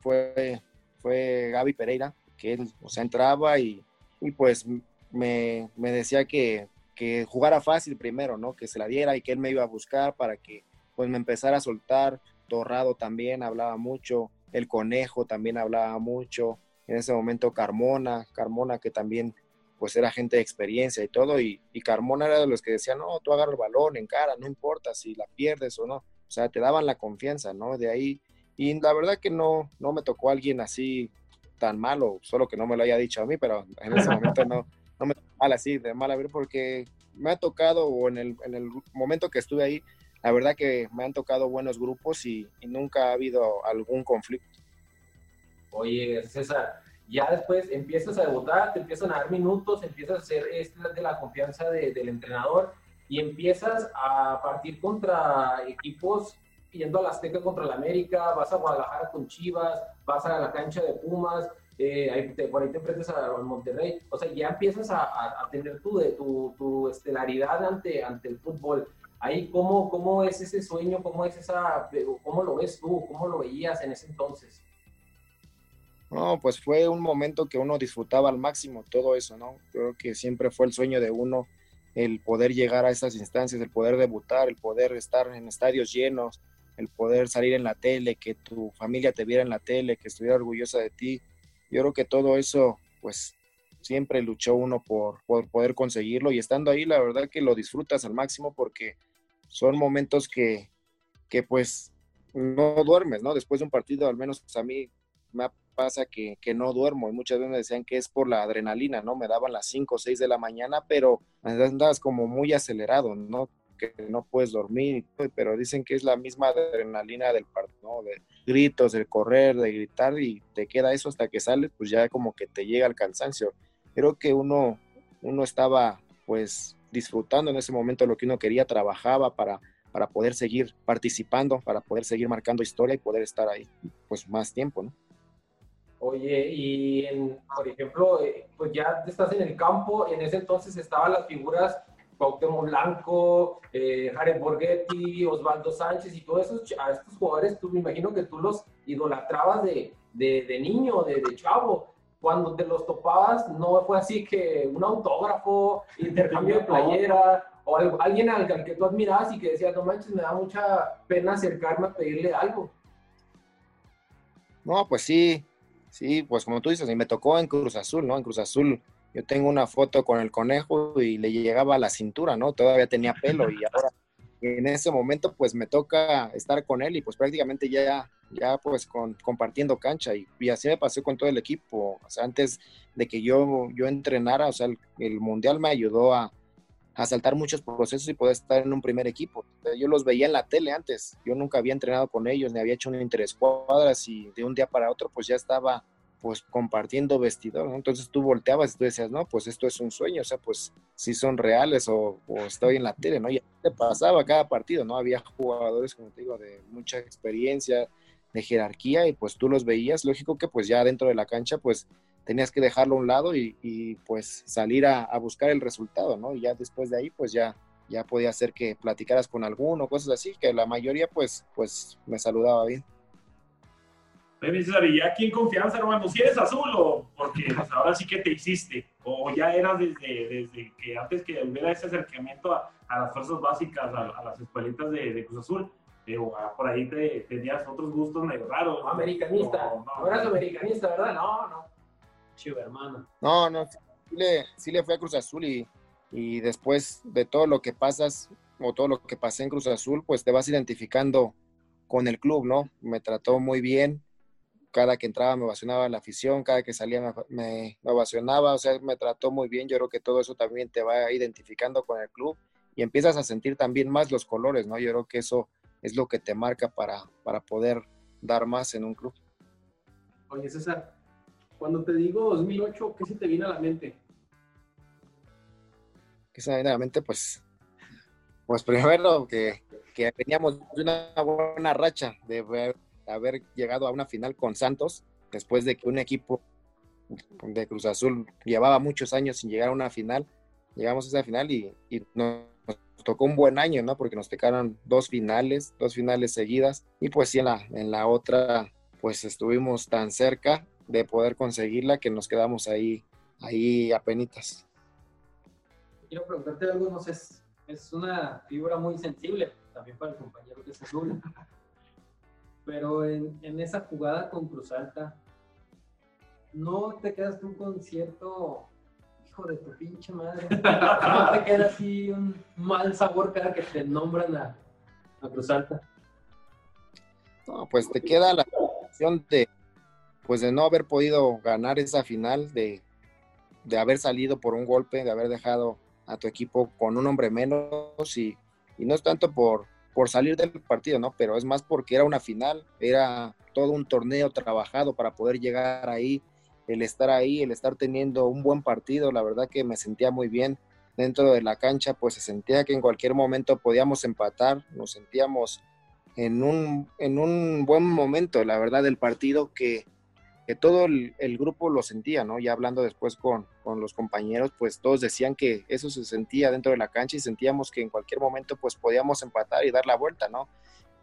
fue, fue Gaby Pereira, que él, entraba y, y pues me, me decía que, que, jugara fácil primero, ¿no? Que se la diera y que él me iba a buscar para que pues me empezara a soltar. Torrado también hablaba mucho, el Conejo también hablaba mucho, en ese momento Carmona, Carmona que también pues era gente de experiencia y todo, y, Carmona era de los que decían, no, tú agarra el balón en cara, no importa si la pierdes o no, o sea, te daban la confianza, ¿no? De ahí, y la verdad que no, no me tocó alguien así tan malo, solo que no me lo haya dicho a mí, pero en ese momento no, no me tocó mal así, de mal a porque me ha tocado, o en el, en el momento que estuve ahí, la verdad que me han tocado buenos grupos y, nunca ha habido algún conflicto. Oye, César, ya después empiezas a debutar, te empiezan a dar minutos, empiezas a ser este de la confianza del entrenador y empiezas a partir contra equipos yendo a la Azteca contra la América, vas a Guadalajara con Chivas, vas a la cancha de Pumas, eh, ahí te, por ahí enfrentas a, Monterrey, o sea, ya empiezas a, tener tu, tu, tu, estelaridad ante, ante el fútbol. Ahí, ¿cómo, ¿cómo es ese sueño? ¿Cómo es esa, cómo lo ves tú? ¿Cómo lo veías en ese entonces? No, pues fue un momento que uno disfrutaba al máximo todo eso, ¿no? Creo que siempre fue el sueño de uno el poder llegar a esas instancias, el poder debutar, el poder estar en estadios llenos, el poder salir en la tele, que tu familia te viera en la tele, que estuviera orgullosa de ti. Yo creo que todo eso, pues siempre luchó uno por, por poder conseguirlo y estando ahí, la verdad que lo disfrutas al máximo porque son momentos que, que pues no duermes, ¿no? Después de un partido, al menos a mí me pasa que, que, no duermo y muchas veces me decían que es por la adrenalina, ¿no? Me daban las 5 o 6 de la mañana, pero andas como muy acelerado, ¿no? Que no puedes dormir, pero dicen que es la misma adrenalina del partido, ¿no? De gritos, de correr, de gritar y te queda eso hasta que sales, pues ya como que te llega el cansancio. Creo que uno, uno estaba pues disfrutando en ese momento lo que uno quería, trabajaba para, para poder seguir participando, para poder seguir marcando historia y poder estar ahí pues más tiempo, ¿no? Oye, y en, por ejemplo, eh, pues ya estás en el campo, en ese entonces estaban las figuras Cuauhtémoc Blanco, eh, Jared Borghetti, Osvaldo Sánchez y todos esos, a estos jugadores, tú me imagino que tú los idolatrabas de, de, de niño, de, de, chavo. Cuando te los topabas, no fue así que un autógrafo, intercambio de playera, o alguien al, al que tú admirabas y que decías, no manches, me da mucha pena acercarme a pedirle algo. No, pues sí, Sí, pues como tú dices, y me tocó en Cruz Azul, ¿no? En Cruz Azul yo tengo una foto con el conejo y le llegaba a la cintura, ¿no? Todavía tenía pelo y ahora en ese momento pues me toca estar con él y pues prácticamente ya, ya pues con, compartiendo cancha y, así me pasó con todo el equipo. O sea, antes de que yo, yo entrenara, o sea, el, el Mundial me ayudó a, a saltar muchos procesos y poder estar en un primer equipo. Yo los veía en la tele antes, yo nunca había entrenado con ellos, ni había hecho un interescuadras y de un día para otro pues ya estaba pues compartiendo vestidor, entonces tú volteabas y tú decías, no, pues esto es un sueño, o sea, pues si son reales o, estoy en la tele, ¿no? Y te pasaba cada partido, ¿no? Había jugadores, como te digo, de mucha experiencia, de jerarquía y pues tú los veías, lógico que pues ya dentro de la cancha pues tenías que dejarlo a un lado y, pues salir a, buscar el resultado, ¿no? Y ya después de ahí, pues ya, ya podía ser que platicaras con alguno, cosas así, que la mayoría, pues, pues me saludaba bien. Oye, César, ¿y ya quién confianza, hermano? ¿Si eres azul o porque pues, ahora sí que te hiciste? ¿O ya eras desde, desde que antes que hubiera ese acercamiento a, las fuerzas básicas, a, las escuelitas de, Cruz Azul? Eh, ah, por ahí te, tenías otros gustos medio raros. Americanista. No, eras americanista, ¿verdad? No, no hermano. No, no, sí le, sí le fue a Cruz Azul y, y después de todo lo que pasas o todo lo que pasé en Cruz Azul, pues te vas identificando con el club, ¿no? Me trató muy bien cada que entraba me ovacionaba la afición, cada que salía me, me, me, ovacionaba, o sea, me trató muy bien. Yo creo que todo eso también te va identificando con el club y empiezas a sentir también más los colores, ¿no? Yo creo que eso es lo que te marca para, para poder dar más en un club. Oye, César, cuando te digo 2008, ¿qué se te viene a la mente? ¿Qué se me viene a la mente? Pues, pues primero que, que veníamos de una buena racha de haber, llegado a una final con Santos, después de que un equipo de Cruz Azul llevaba muchos años sin llegar a una final. Llegamos a esa final y, nos tocó un buen año, ¿no? Porque nos tocaron dos finales, dos finales seguidas. Y pues sí, en la, en la otra, pues estuvimos tan cerca de poder conseguirla que nos quedamos ahí, ahí a penitas. Quiero preguntarte algo, no sé, es, una figura muy sensible también para el compañero que azul. Pero en, en esa jugada con Cruz Alta, ¿no te quedas tú con cierto hijo de tu pinche madre? ¿No te queda así un mal sabor cada que te nombran a, a Cruz Alta? No, pues te queda la sensación de, pues de no haber podido ganar esa final, de, de haber salido por un golpe, de haber dejado a tu equipo con un hombre menos y, y no es tanto por, por salir del partido, ¿no? Pero es más porque era una final, era todo un torneo trabajado para poder llegar ahí, el estar ahí, el estar teniendo un buen partido, la verdad que me sentía muy bien dentro de la cancha, pues se sentía que en cualquier momento podíamos empatar, nos sentíamos en un, en un buen momento, la verdad, del partido que, que todo el, grupo lo sentía, ¿no? Ya hablando después con, con, los compañeros, pues todos decían que eso se sentía dentro de la cancha y sentíamos que en cualquier momento pues podíamos empatar y dar la vuelta, ¿no?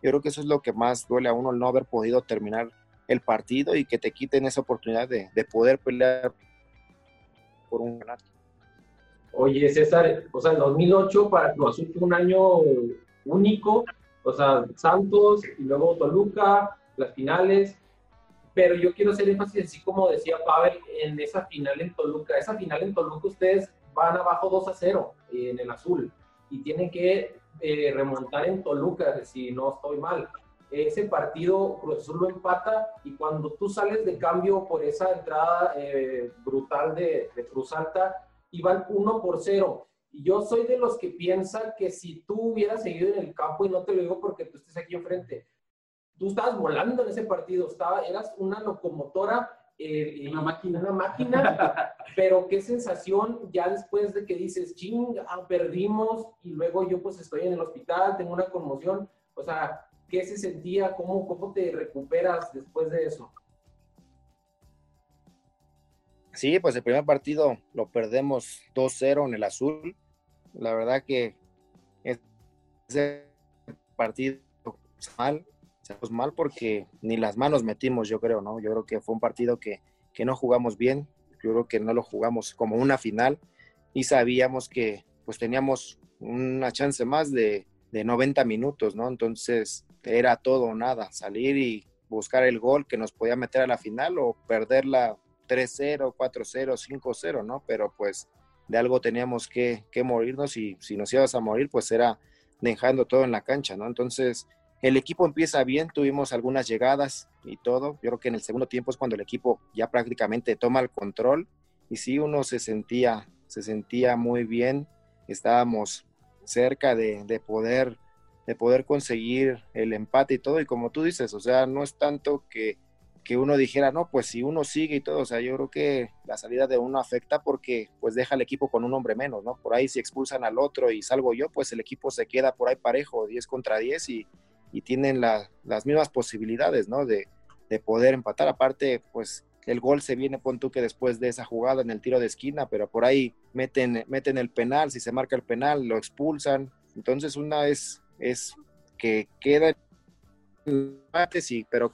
Yo creo que eso es lo que más duele a uno, no haber podido terminar el partido y que te quiten esa oportunidad de, de poder pelear por un ganar. Oye, César, o sea, el 2008 para Cruz Azul fue un año único, o sea, Santos y luego Toluca, las finales, pero yo quiero hacer énfasis, así como decía Pavel, en esa final en Toluca. Esa final en Toluca ustedes van abajo 2 a 0 en el azul y tienen que eh, remontar en Toluca, si no estoy mal. Ese partido Cruz Azul lo empata y cuando tú sales de cambio por esa entrada eh, brutal de, de, Cruz Alta, iban 1 por 0. Y yo soy de los que piensan que si tú hubieras seguido en el campo, y no te lo digo porque tú estés aquí enfrente, tú estabas volando en ese partido, estaba, eras una locomotora, eh, una máquina, una máquina pero qué sensación ya después de que dices, ching, ah, perdimos y luego yo pues estoy en el hospital, tengo una conmoción, o sea, ¿qué se sentía? ¿Cómo, cómo te recuperas después de eso? Sí, pues el primer partido lo perdemos 2-0 en el azul. La verdad que ese partido mal, pues mal porque ni las manos metimos, yo creo, ¿no? Yo creo que fue un partido que, que, no jugamos bien, yo creo que no lo jugamos como una final y sabíamos que pues teníamos una chance más de, de 90 minutos, ¿no? Entonces era todo o nada, salir y buscar el gol que nos podía meter a la final o perderla 3-0, 4-0, 5-0, ¿no? Pero pues de algo teníamos que, que morirnos y si nos ibas a morir pues era dejando todo en la cancha, ¿no? Entonces el equipo empieza bien, tuvimos algunas llegadas y todo. Yo creo que en el segundo tiempo es cuando el equipo ya prácticamente toma el control y sí uno se sentía, se sentía muy bien. Estábamos cerca de, de poder de poder conseguir el empate y todo. Y como tú dices, o sea, no es tanto que, que uno dijera, no, pues si uno sigue y todo, o sea, yo creo que la salida de uno afecta porque pues deja al equipo con un hombre menos, ¿no? Por ahí si expulsan al otro y salgo yo, pues el equipo se queda por ahí parejo, 10 contra 10 y, y tienen la, las mismas posibilidades, ¿no? De, de, poder empatar. Aparte, pues el gol se viene, pon tú que después de esa jugada en el tiro de esquina, pero por ahí meten, meten el penal, si se marca el penal, lo expulsan. Entonces una es, es que queda empate, sí, pero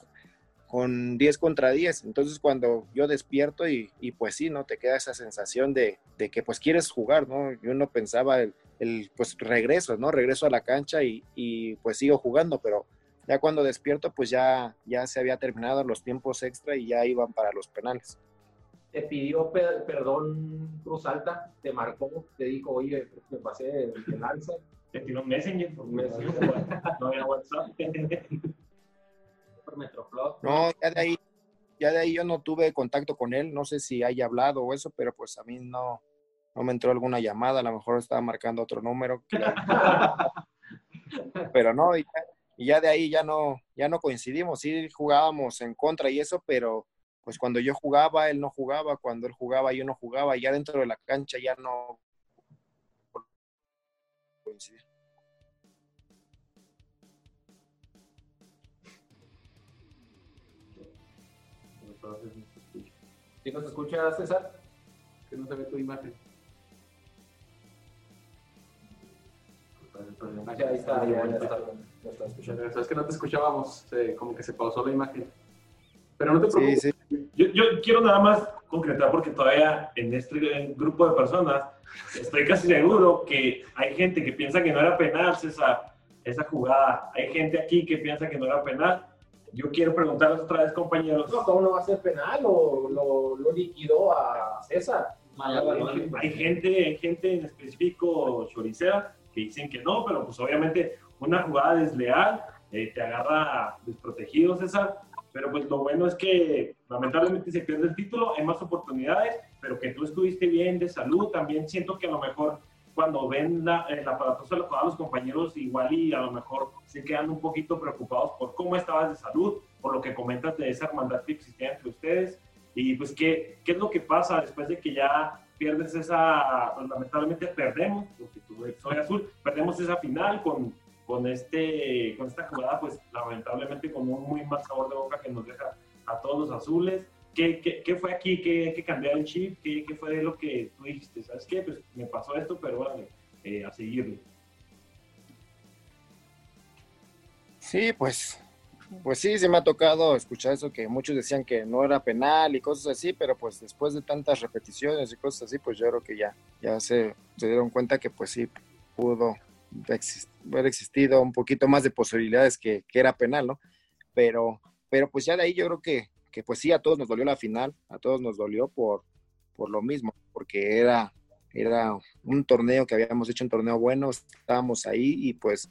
con 10 contra 10. Entonces cuando yo despierto y, y, pues sí, ¿no? Te queda esa sensación de, de, que pues quieres jugar, ¿no? Yo no pensaba el, el pues regreso, ¿no? Regreso a la cancha y, y, pues sigo jugando, pero ya cuando despierto pues ya, ya se había terminado los tiempos extra y ya iban para los penales. Te pidió per perdón Cruz Alta, te marcó, te dijo, oye, me pasé de, lanza. Te tiró Messenger, por Messenger, no había WhatsApp. por. No, ya de ahí, ya de ahí yo no tuve contacto con él, no sé si haya hablado o eso, pero pues a mí no, no me entró alguna llamada, a lo mejor estaba marcando otro número. pero no, y ya, de ahí ya no, ya no coincidimos, sí jugábamos en contra y eso, pero pues cuando yo jugaba, él no jugaba, cuando él jugaba, yo no jugaba, y ya dentro de la cancha ya no coincidimos. ¿Sí nos escucha, César? Que no se ve tu imagen. Ahí está, ya, está, está escuchando. Es que no te escuchábamos, como que se pausó la imagen. Pero no te preocupes. Sí, sí. Yo, yo, quiero nada más concretar porque todavía en este grupo de personas estoy casi seguro que hay gente que piensa que no era penal esa, esa jugada. Hay gente aquí que piensa que no era penal yo quiero preguntarles otra vez, compañeros. No, ¿cómo no va a ser penal? ¿O lo, lo liquidó a César? hay, gente, hay gente en específico, choricera, que dicen que no, pero pues obviamente una jugada desleal eh, te agarra desprotegido, César. Pero pues lo bueno es que lamentablemente se pierde el título, hay más oportunidades, pero que tú estuviste bien de salud, también siento que a lo mejor cuando ven la, el aparatoso de los compañeros igual y a lo mejor se quedan un poquito preocupados por cómo estabas de salud, por lo que comentas de esa hermandad que existía entre ustedes y pues qué, qué es lo que pasa después de que ya pierdes esa, pues, lamentablemente perdemos, porque tú soy azul, perdemos esa final con, con, este, con esta jugada, pues lamentablemente con un muy mal sabor de boca que nos deja a todos los azules. ¿Qué, qué, qué fue aquí? ¿Qué, ¿Qué cambió el chip? ¿Qué, ¿Qué fue lo que tú dijiste? ¿Sabes qué? Pues me pasó esto, pero bueno, eh, a seguirlo. Sí, pues, pues sí, se me ha tocado escuchar eso, que muchos decían que no era penal y cosas así, pero pues después de tantas repeticiones y cosas así, pues yo creo que ya, ya se, se dieron cuenta que pues sí pudo haber existido un poquito más de posibilidades que, que era penal, ¿no? Pero, pero pues ya de ahí yo creo que que pues sí, a todos nos dolió la final, a todos nos dolió por, por lo mismo, porque era, era un torneo que habíamos hecho un torneo bueno, estábamos ahí y pues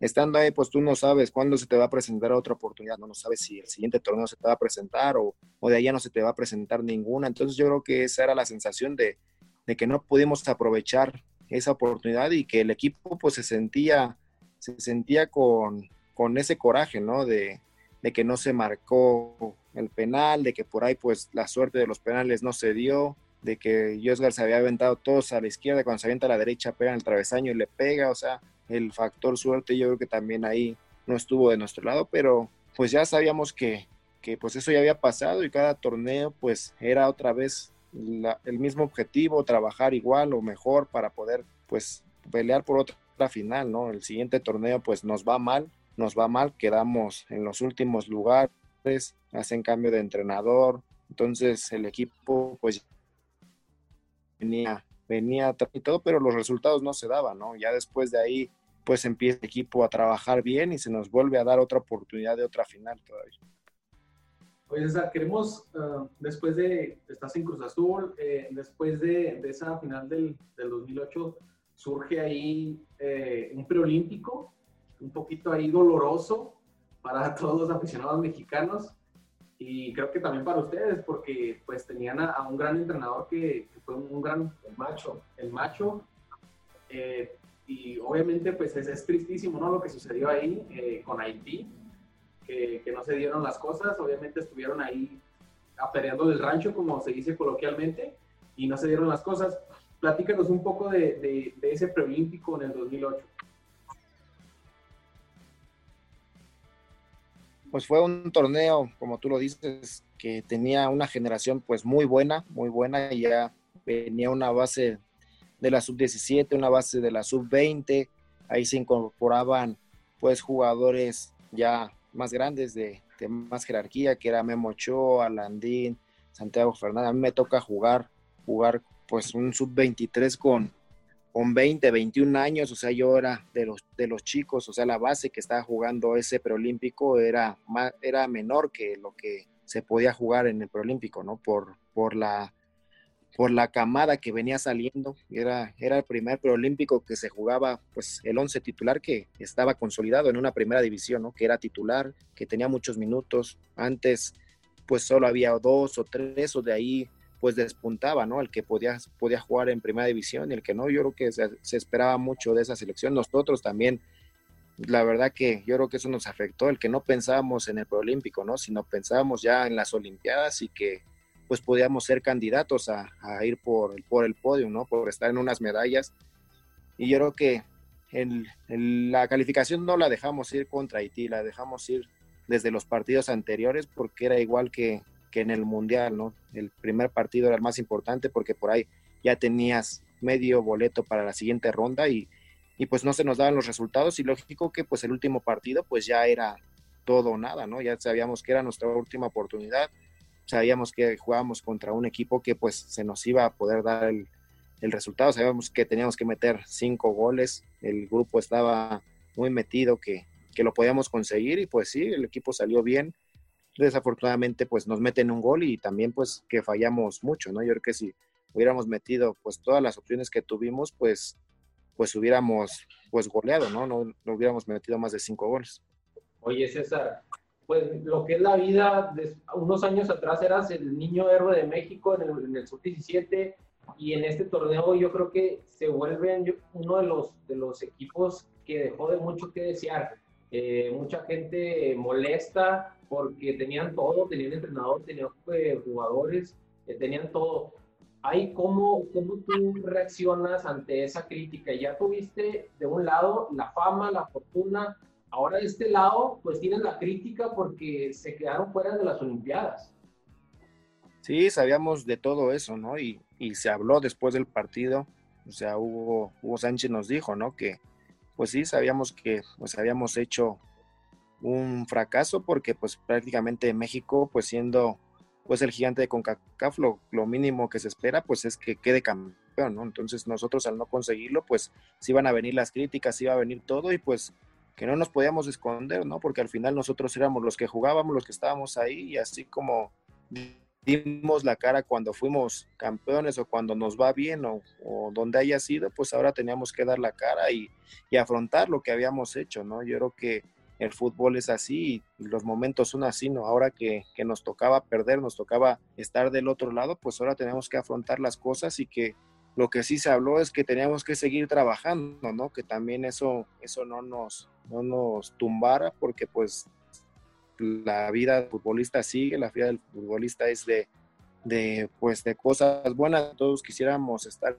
estando ahí, pues tú no sabes cuándo se te va a presentar otra oportunidad, no, no sabes si el siguiente torneo se te va a presentar o, o de allá no se te va a presentar ninguna. Entonces yo creo que esa era la sensación de, de, que no pudimos aprovechar esa oportunidad y que el equipo pues se sentía, se sentía con, con ese coraje, ¿no? De, de que no se marcó el penal, de que por ahí pues la suerte de los penales no se dio, de que Josgar se había aventado todos a la izquierda, cuando se avienta a la derecha pega en el travesaño y le pega, o sea, el factor suerte yo creo que también ahí no estuvo de nuestro lado, pero pues ya sabíamos que, que pues eso ya había pasado y cada torneo pues era otra vez el mismo objetivo, trabajar igual o mejor para poder pues pelear por otra final, ¿no? El siguiente torneo pues nos va mal, nos va mal, quedamos en los últimos lugares, hacen cambio de entrenador, entonces el equipo pues venía, venía y todo, pero los resultados no se daban, ¿no? Ya después de ahí pues empieza el equipo a trabajar bien y se nos vuelve a dar otra oportunidad de otra final todavía. Oye, César, queremos, ah, después de, estás en Cruz Azul, eh, después de, de, esa final del, del 2008, surge ahí eh, un preolímpico un poquito ahí doloroso para todos los aficionados mexicanos y creo que también para ustedes porque pues tenían a, un gran entrenador que, fue un, gran el macho el macho eh, y obviamente pues es, tristísimo no lo que sucedió ahí eh, con Haití que, no se dieron las cosas. Obviamente estuvieron ahí apedreando del rancho como se dice coloquialmente y no se dieron las cosas. Platícanos un poco de, de, de ese preolímpico en el 2008 pues fue un torneo, como tú lo dices, que tenía una generación pues muy buena, muy buena, y ya venía una base de la sub-17, una base de la sub-20, ahí se incorporaban pues jugadores ya más grandes de, más jerarquía, que era Memo Ochoa, Landín, Santiago Fernández, a mí me toca jugar, jugar pues un sub-23 con, con 20, 21 años, o sea, yo era de los, de los chicos, o sea, la base que estaba jugando ese preolímpico era, era menor que lo que se podía jugar en el preolímpico, ¿no? Por, por, la, por la camada que venía saliendo, era, era el primer preolímpico que se jugaba, pues el 11 titular que estaba consolidado en una primera división, ¿no? Que era titular, que tenía muchos minutos. Antes pues solo había dos o tres o de ahí pues despuntaba, ¿no? El que podía, podía jugar en primera división y el que no, yo creo que se, se, esperaba mucho de esa selección. Nosotros también, la verdad que yo creo que eso nos afectó, el que no pensábamos en el preolímpico, ¿no? Sino pensábamos ya en las Olimpiadas y que pues podíamos ser candidatos a, ir por, por el podio, ¿no? Por estar en unas medallas. Y yo creo que en, en la calificación no la dejamos ir contra Haití, la dejamos ir desde los partidos anteriores porque era igual que, que en el Mundial, ¿no? El primer partido era el más importante porque por ahí ya tenías medio boleto para la siguiente ronda y, y pues no se nos daban los resultados y lógico que pues el último partido pues ya era todo o nada, ¿no? Ya sabíamos que era nuestra última oportunidad, sabíamos que jugábamos contra un equipo que pues se nos iba a poder dar el, el resultado, sabíamos que teníamos que meter cinco goles, el grupo estaba muy metido que, que lo podíamos conseguir y pues sí, el equipo salió bien, desafortunadamente pues nos meten un gol y también pues que fallamos mucho, ¿no? Yo creo que si hubiéramos metido pues todas las opciones que tuvimos pues pues hubiéramos pues goleado, ¿no? No, no hubiéramos metido más de cinco goles. Oye César, pues lo que es la vida, de, unos años atrás eras el niño héroe de México en el, en el sub-17 y en este torneo yo creo que se vuelven uno de los, de los equipos que dejó de mucho que desear. Eh, mucha gente molesta porque tenían todo, tenían entrenador, tenían eh, jugadores, eh, tenían todo. Ahí, ¿cómo, ¿Cómo tú reaccionas ante esa crítica? Ya tuviste de un lado la fama, la fortuna, ahora de este lado, pues tienes la crítica porque se quedaron fuera de las Olimpiadas. Sí, sabíamos de todo eso, ¿no? Y, y se habló después del partido, o sea, Hugo, Hugo Sánchez nos dijo, ¿no? Que pues sí, sabíamos que pues habíamos hecho un fracaso porque pues prácticamente México pues siendo pues el gigante de CONCACAF lo, lo, mínimo que se espera pues es que quede campeón, ¿no? Entonces nosotros al no conseguirlo pues sí iban a venir las críticas, iba a venir todo y pues que no nos podíamos esconder, ¿no? Porque al final nosotros éramos los que jugábamos, los que estábamos ahí y así como dimos la cara cuando fuimos campeones o cuando nos va bien o, donde haya sido, pues ahora teníamos que dar la cara y, y, afrontar lo que habíamos hecho, ¿no? Yo creo que el fútbol es así y los momentos son así, ¿no? Ahora que, que nos tocaba perder, nos tocaba estar del otro lado, pues ahora tenemos que afrontar las cosas y que lo que sí se habló es que teníamos que seguir trabajando, ¿no? Que también eso, eso no, nos, no nos tumbara porque pues la vida del futbolista sigue, la vida del futbolista es de, de, pues, de cosas buenas. Todos quisiéramos estar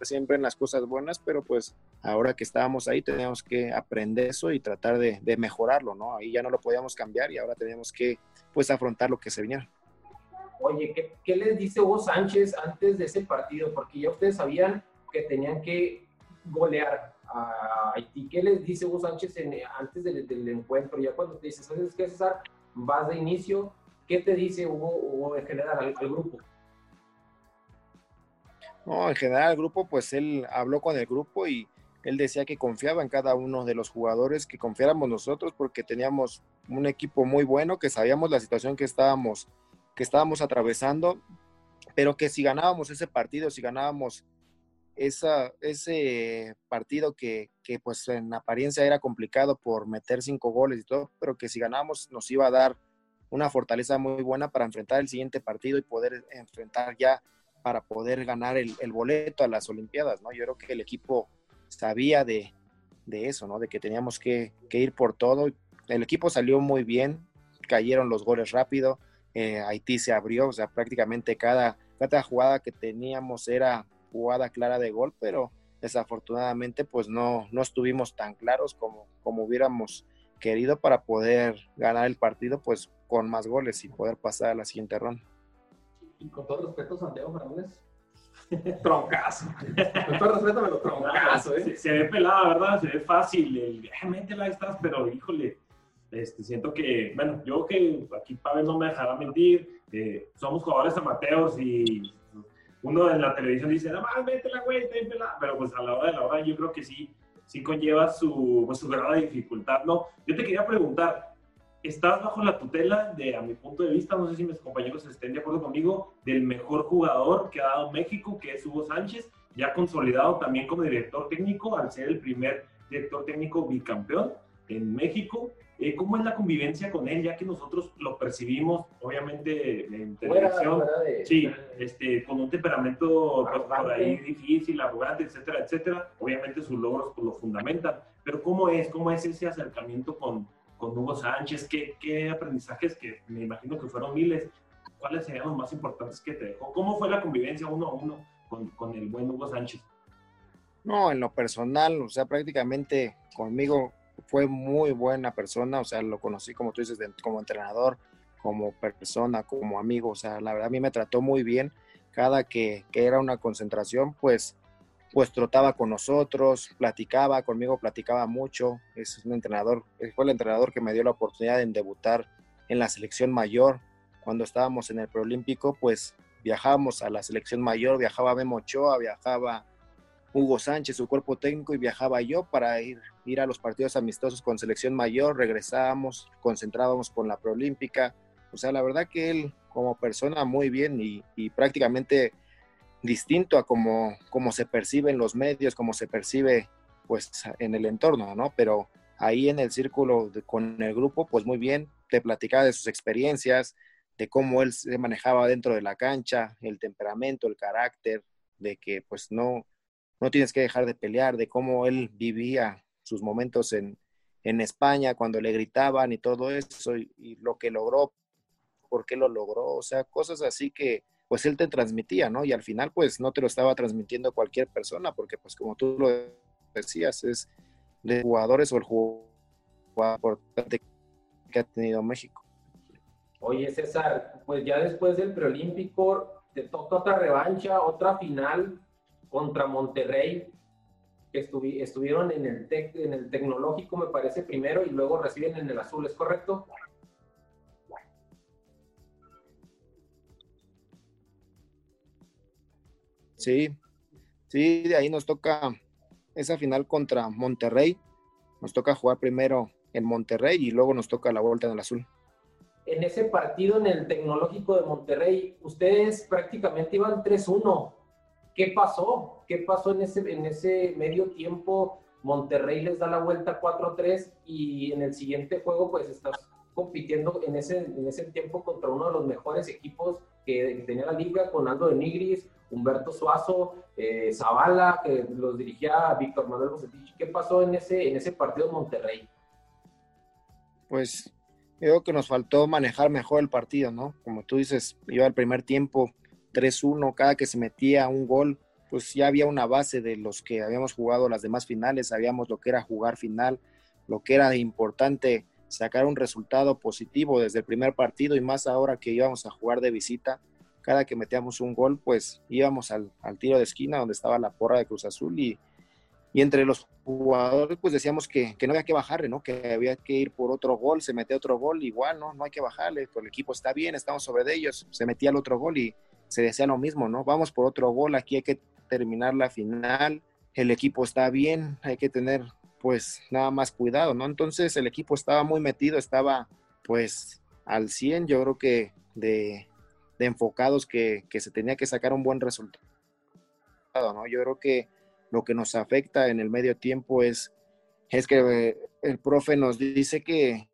siempre en las cosas buenas, pero pues ahora que estábamos ahí teníamos que aprender eso y tratar de, de, mejorarlo, ¿no? Ahí ya no lo podíamos cambiar y ahora teníamos que pues afrontar lo que se venía. Oye, ¿qué, ¿qué, les dice Hugo Sánchez antes de ese partido? Porque ya ustedes sabían que tenían que golear a Haití. ¿Qué les dice Hugo Sánchez antes del, del, encuentro? Ya cuando te dice, ¿sabes qué, César? Vas de inicio. ¿Qué te dice Hugo, Hugo en general al, al, grupo? No, en general el grupo, pues él habló con el grupo y él decía que confiaba en cada uno de los jugadores, que confiáramos nosotros porque teníamos un equipo muy bueno, que sabíamos la situación que estábamos, que estábamos atravesando, pero que si ganábamos ese partido, si ganábamos ese partido que, pues en apariencia era complicado por meter cinco goles y todo, pero que si ganamos nos iba a dar una fortaleza muy buena para enfrentar el siguiente partido y poder enfrentar ya para poder ganar el, boleto a las Olimpiadas, ¿no? Yo creo que el equipo sabía de, de eso, ¿no? De que teníamos que, que, ir por todo. El equipo salió muy bien, cayeron los goles rápido, eh, Haití se abrió, o sea, prácticamente cada, cada jugada que teníamos era jugada clara de gol, pero desafortunadamente pues no, no estuvimos tan claros como, como hubiéramos querido para poder ganar el partido pues con más goles y poder pasar a la siguiente ronda. Y con todo respeto, Santiago Fernández. troncazo. Con todo respeto, me lo troncazo, ¿eh? Se, se, ve pelada, ¿verdad? Se ve fácil. El, métela, estás, pero híjole, este, siento que, bueno, yo que aquí Pavel no me dejará mentir, eh, somos jugadores amateurs y uno en la televisión dice, no más, métela, güey, pelada. Pero pues a la hora de la hora yo creo que sí, sí conlleva su, pues, su grado de dificultad, ¿no? Yo te quería preguntar, estás bajo la tutela de, a mi punto de vista, no sé si mis compañeros estén de acuerdo conmigo, del mejor jugador que ha dado México, que es Hugo Sánchez, ya consolidado también como director técnico, al ser el primer director técnico bicampeón en México. Eh, ¿Cómo es la convivencia con él? Ya que nosotros lo percibimos, obviamente, en televisión, sí, este, con un temperamento pues, por ahí difícil, arrogante, etcétera, etcétera. Obviamente sus logros pues, lo fundamentan. Pero ¿cómo es? ¿Cómo es ese acercamiento con, con Hugo Sánchez? ¿Qué, ¿Qué aprendizajes que me imagino que fueron miles? ¿Cuáles serían los más importantes que te dejó? ¿Cómo fue la convivencia uno a uno con, con el buen Hugo Sánchez? No, en lo personal, o sea, prácticamente conmigo fue muy buena persona, o sea, lo conocí como tú dices, como entrenador, como persona, como amigo, o sea, la verdad a mí me trató muy bien. Cada que, que era una concentración, pues, pues trotaba con nosotros, platicaba conmigo, platicaba mucho. Es un entrenador, fue el entrenador que me dio la oportunidad de debutar en la selección mayor. Cuando estábamos en el preolímpico, pues viajábamos a la selección mayor, viajaba Memo Ochoa, viajaba Hugo Sánchez, su cuerpo técnico, y viajaba yo para ir, ir a los partidos amistosos con selección mayor, regresábamos, concentrábamos con la preolímpica. O sea, la verdad que él como persona muy bien y, prácticamente distinto a como, como se percibe en los medios, como se percibe pues en el entorno, ¿no? Pero ahí en el círculo con el grupo, pues muy bien, te platicaba de sus experiencias, de cómo él se manejaba dentro de la cancha, el temperamento, el carácter, de que pues no, no tienes que dejar de pelear, de cómo él vivía sus momentos en, España, cuando le gritaban y todo eso, y, lo que logró, por qué lo logró, o sea, cosas así que pues él te transmitía, ¿no? Y al final pues no te lo estaba transmitiendo cualquier persona, porque pues como tú lo decías, es de jugadores o el jugador importante que ha tenido México. Oye, César, pues ya después del preolímpico te toca otra revancha, otra final contra Monterrey, que estuvieron en el, en el tecnológico, me parece, primero y luego reciben en el azul, ¿es correcto? Sí, sí, de ahí nos toca esa final contra Monterrey. Nos toca jugar primero en Monterrey y luego nos toca la vuelta en el azul. En ese partido en el tecnológico de Monterrey, ustedes prácticamente iban 3-1 ¿Qué pasó? ¿Qué pasó en ese, en ese medio tiempo? Monterrey les da la vuelta 4-3 y en el siguiente juego pues estás compitiendo en ese, en ese tiempo contra uno de los mejores equipos que, tenía la liga con Aldo de Nigris, Humberto Suazo, eh, Zavala, que los dirigía Víctor Manuel Bocetich. ¿Qué pasó en ese, en ese partido de Monterrey? Pues creo que nos faltó manejar mejor el partido, ¿no? Como tú dices, iba el primer tiempo 3-1, cada que se metía un gol, pues ya había una base de los que habíamos jugado las demás finales, sabíamos lo que era jugar final, lo que era importante sacar un resultado positivo desde el primer partido y más ahora que íbamos a jugar de visita, cada que metíamos un gol, pues íbamos al, tiro de esquina donde estaba la porra de Cruz Azul y, y entre los jugadores pues decíamos que, que, no había que bajarle, ¿no? Que había que ir por otro gol, se mete otro gol, igual, ¿no? No hay que bajarle, pues el equipo está bien, estamos sobre de ellos, se metía el otro gol y, se decía lo mismo, ¿no? Vamos por otro gol, aquí hay que terminar la final, el equipo está bien, hay que tener pues nada más cuidado, ¿no? Entonces el equipo estaba muy metido, estaba pues al 100, yo creo que de, enfocados que, que, se tenía que sacar un buen resultado, ¿no? Yo creo que lo que nos afecta en el medio tiempo es, es que el profe nos dice que,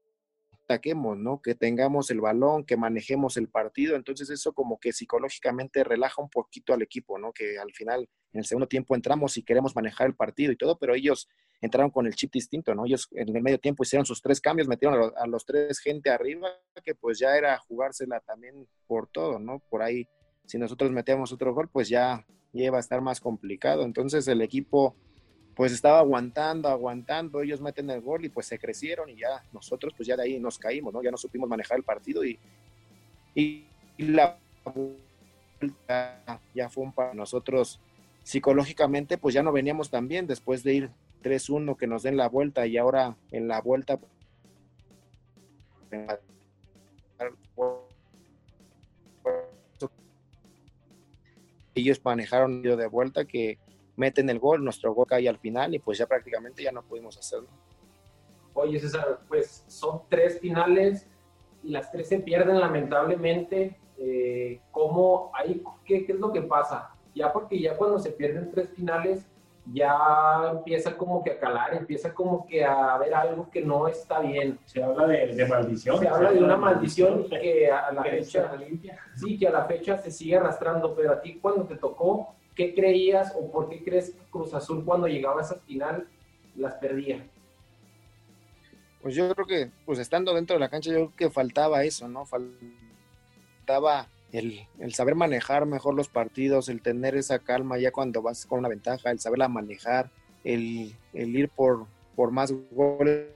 ataquemos, ¿no? Que tengamos el balón, que manejemos el partido. Entonces eso como que psicológicamente relaja un poquito al equipo, ¿no? Que al final en el segundo tiempo entramos y queremos manejar el partido y todo, pero ellos entraron con el chip distinto, ¿no? Ellos en el medio tiempo hicieron sus tres cambios, metieron a los, tres gente arriba, que pues ya era jugársela también por todo, ¿no? Por ahí, si nosotros metíamos otro gol, pues ya, ya iba a estar más complicado. Entonces el equipo pues estaba aguantando, aguantando, ellos meten el gol y pues se crecieron y ya nosotros pues ya de ahí nos caímos, ¿no? Ya no supimos manejar el partido y, y, la vuelta ya fue un para nosotros psicológicamente pues ya no veníamos tan bien después de ir 3-1 que nos den la vuelta y ahora en la vuelta ellos manejaron de vuelta que meten el gol, nuestro gol cae al final y pues ya prácticamente ya no pudimos hacerlo. Oye César, pues son tres finales y las tres se pierden lamentablemente. Eh, ¿Cómo hay, qué, qué, es lo que pasa? Ya porque ya cuando se pierden tres finales ya empieza como que a calar, empieza como que a ver algo que no está bien. Se habla de, maldición. Se, habla de una maldición que a la fecha, sí, que a la fecha se sigue arrastrando, pero a ti cuando te tocó, ¿qué creías o por qué crees que Cruz Azul cuando llegaba a esa final las perdía? Pues yo creo que, pues estando dentro de la cancha, yo creo que faltaba eso, ¿no? Faltaba el, saber manejar mejor los partidos, el tener esa calma ya cuando vas con una ventaja, el saberla manejar, el, ir por, por más goles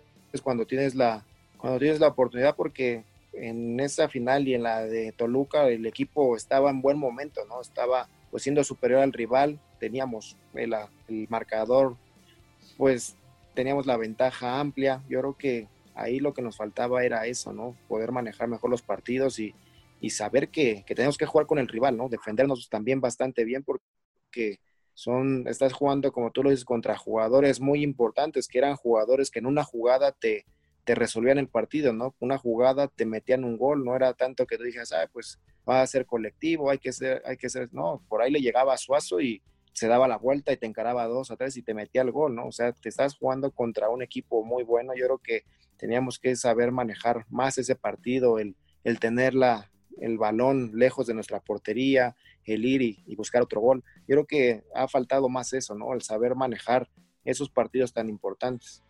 cuando tienes la cuando tienes la oportunidad porque en esa final y en la de Toluca el equipo estaba en buen momento, ¿no? Estaba pues siendo superior al rival, teníamos el, el marcador, pues teníamos la ventaja amplia. Yo creo que ahí lo que nos faltaba era eso, ¿no? Poder manejar mejor los partidos y, y saber que, tenemos que jugar con el rival, ¿no? Defendernos también bastante bien porque son, estás jugando, como tú lo dices, contra jugadores muy importantes, que eran jugadores que en una jugada te, te resolvían el partido, ¿no? Una jugada te metían un gol, no era tanto que tú dijeras, ah, pues va a ser colectivo, hay que ser, hay que ser, no, por ahí le llegaba a Suazo y se daba la vuelta y te encaraba dos o tres y te metía el gol, ¿no? O sea, te estás jugando contra un equipo muy bueno, yo creo que teníamos que saber manejar más ese partido, el, el tener la, el balón lejos de nuestra portería, el ir y, buscar otro gol. Yo creo que ha faltado más eso, ¿no? El saber manejar esos partidos tan importantes.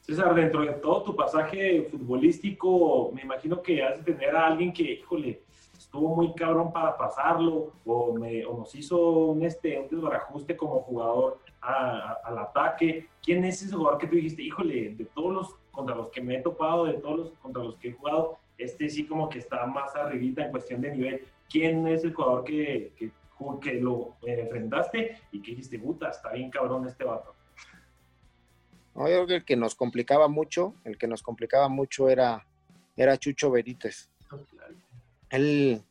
César, dentro de todo tu pasaje futbolístico, me imagino que has de tener a alguien que, híjole, estuvo muy cabrón para pasarlo o, nos hizo un, este, un desbarajuste como jugador al ataque. ¿Quién es ese jugador que tú dijiste, híjole, de todos los contra los que me he topado, de todos los contra los que he jugado, este sí como que está más arribita en cuestión de nivel. ¿Quién es el jugador que, que, que lo enfrentaste y que dijiste, puta, está bien cabrón este vato? No, yo creo que el que nos complicaba mucho, el que nos complicaba mucho era, era Chucho Benítez. Él,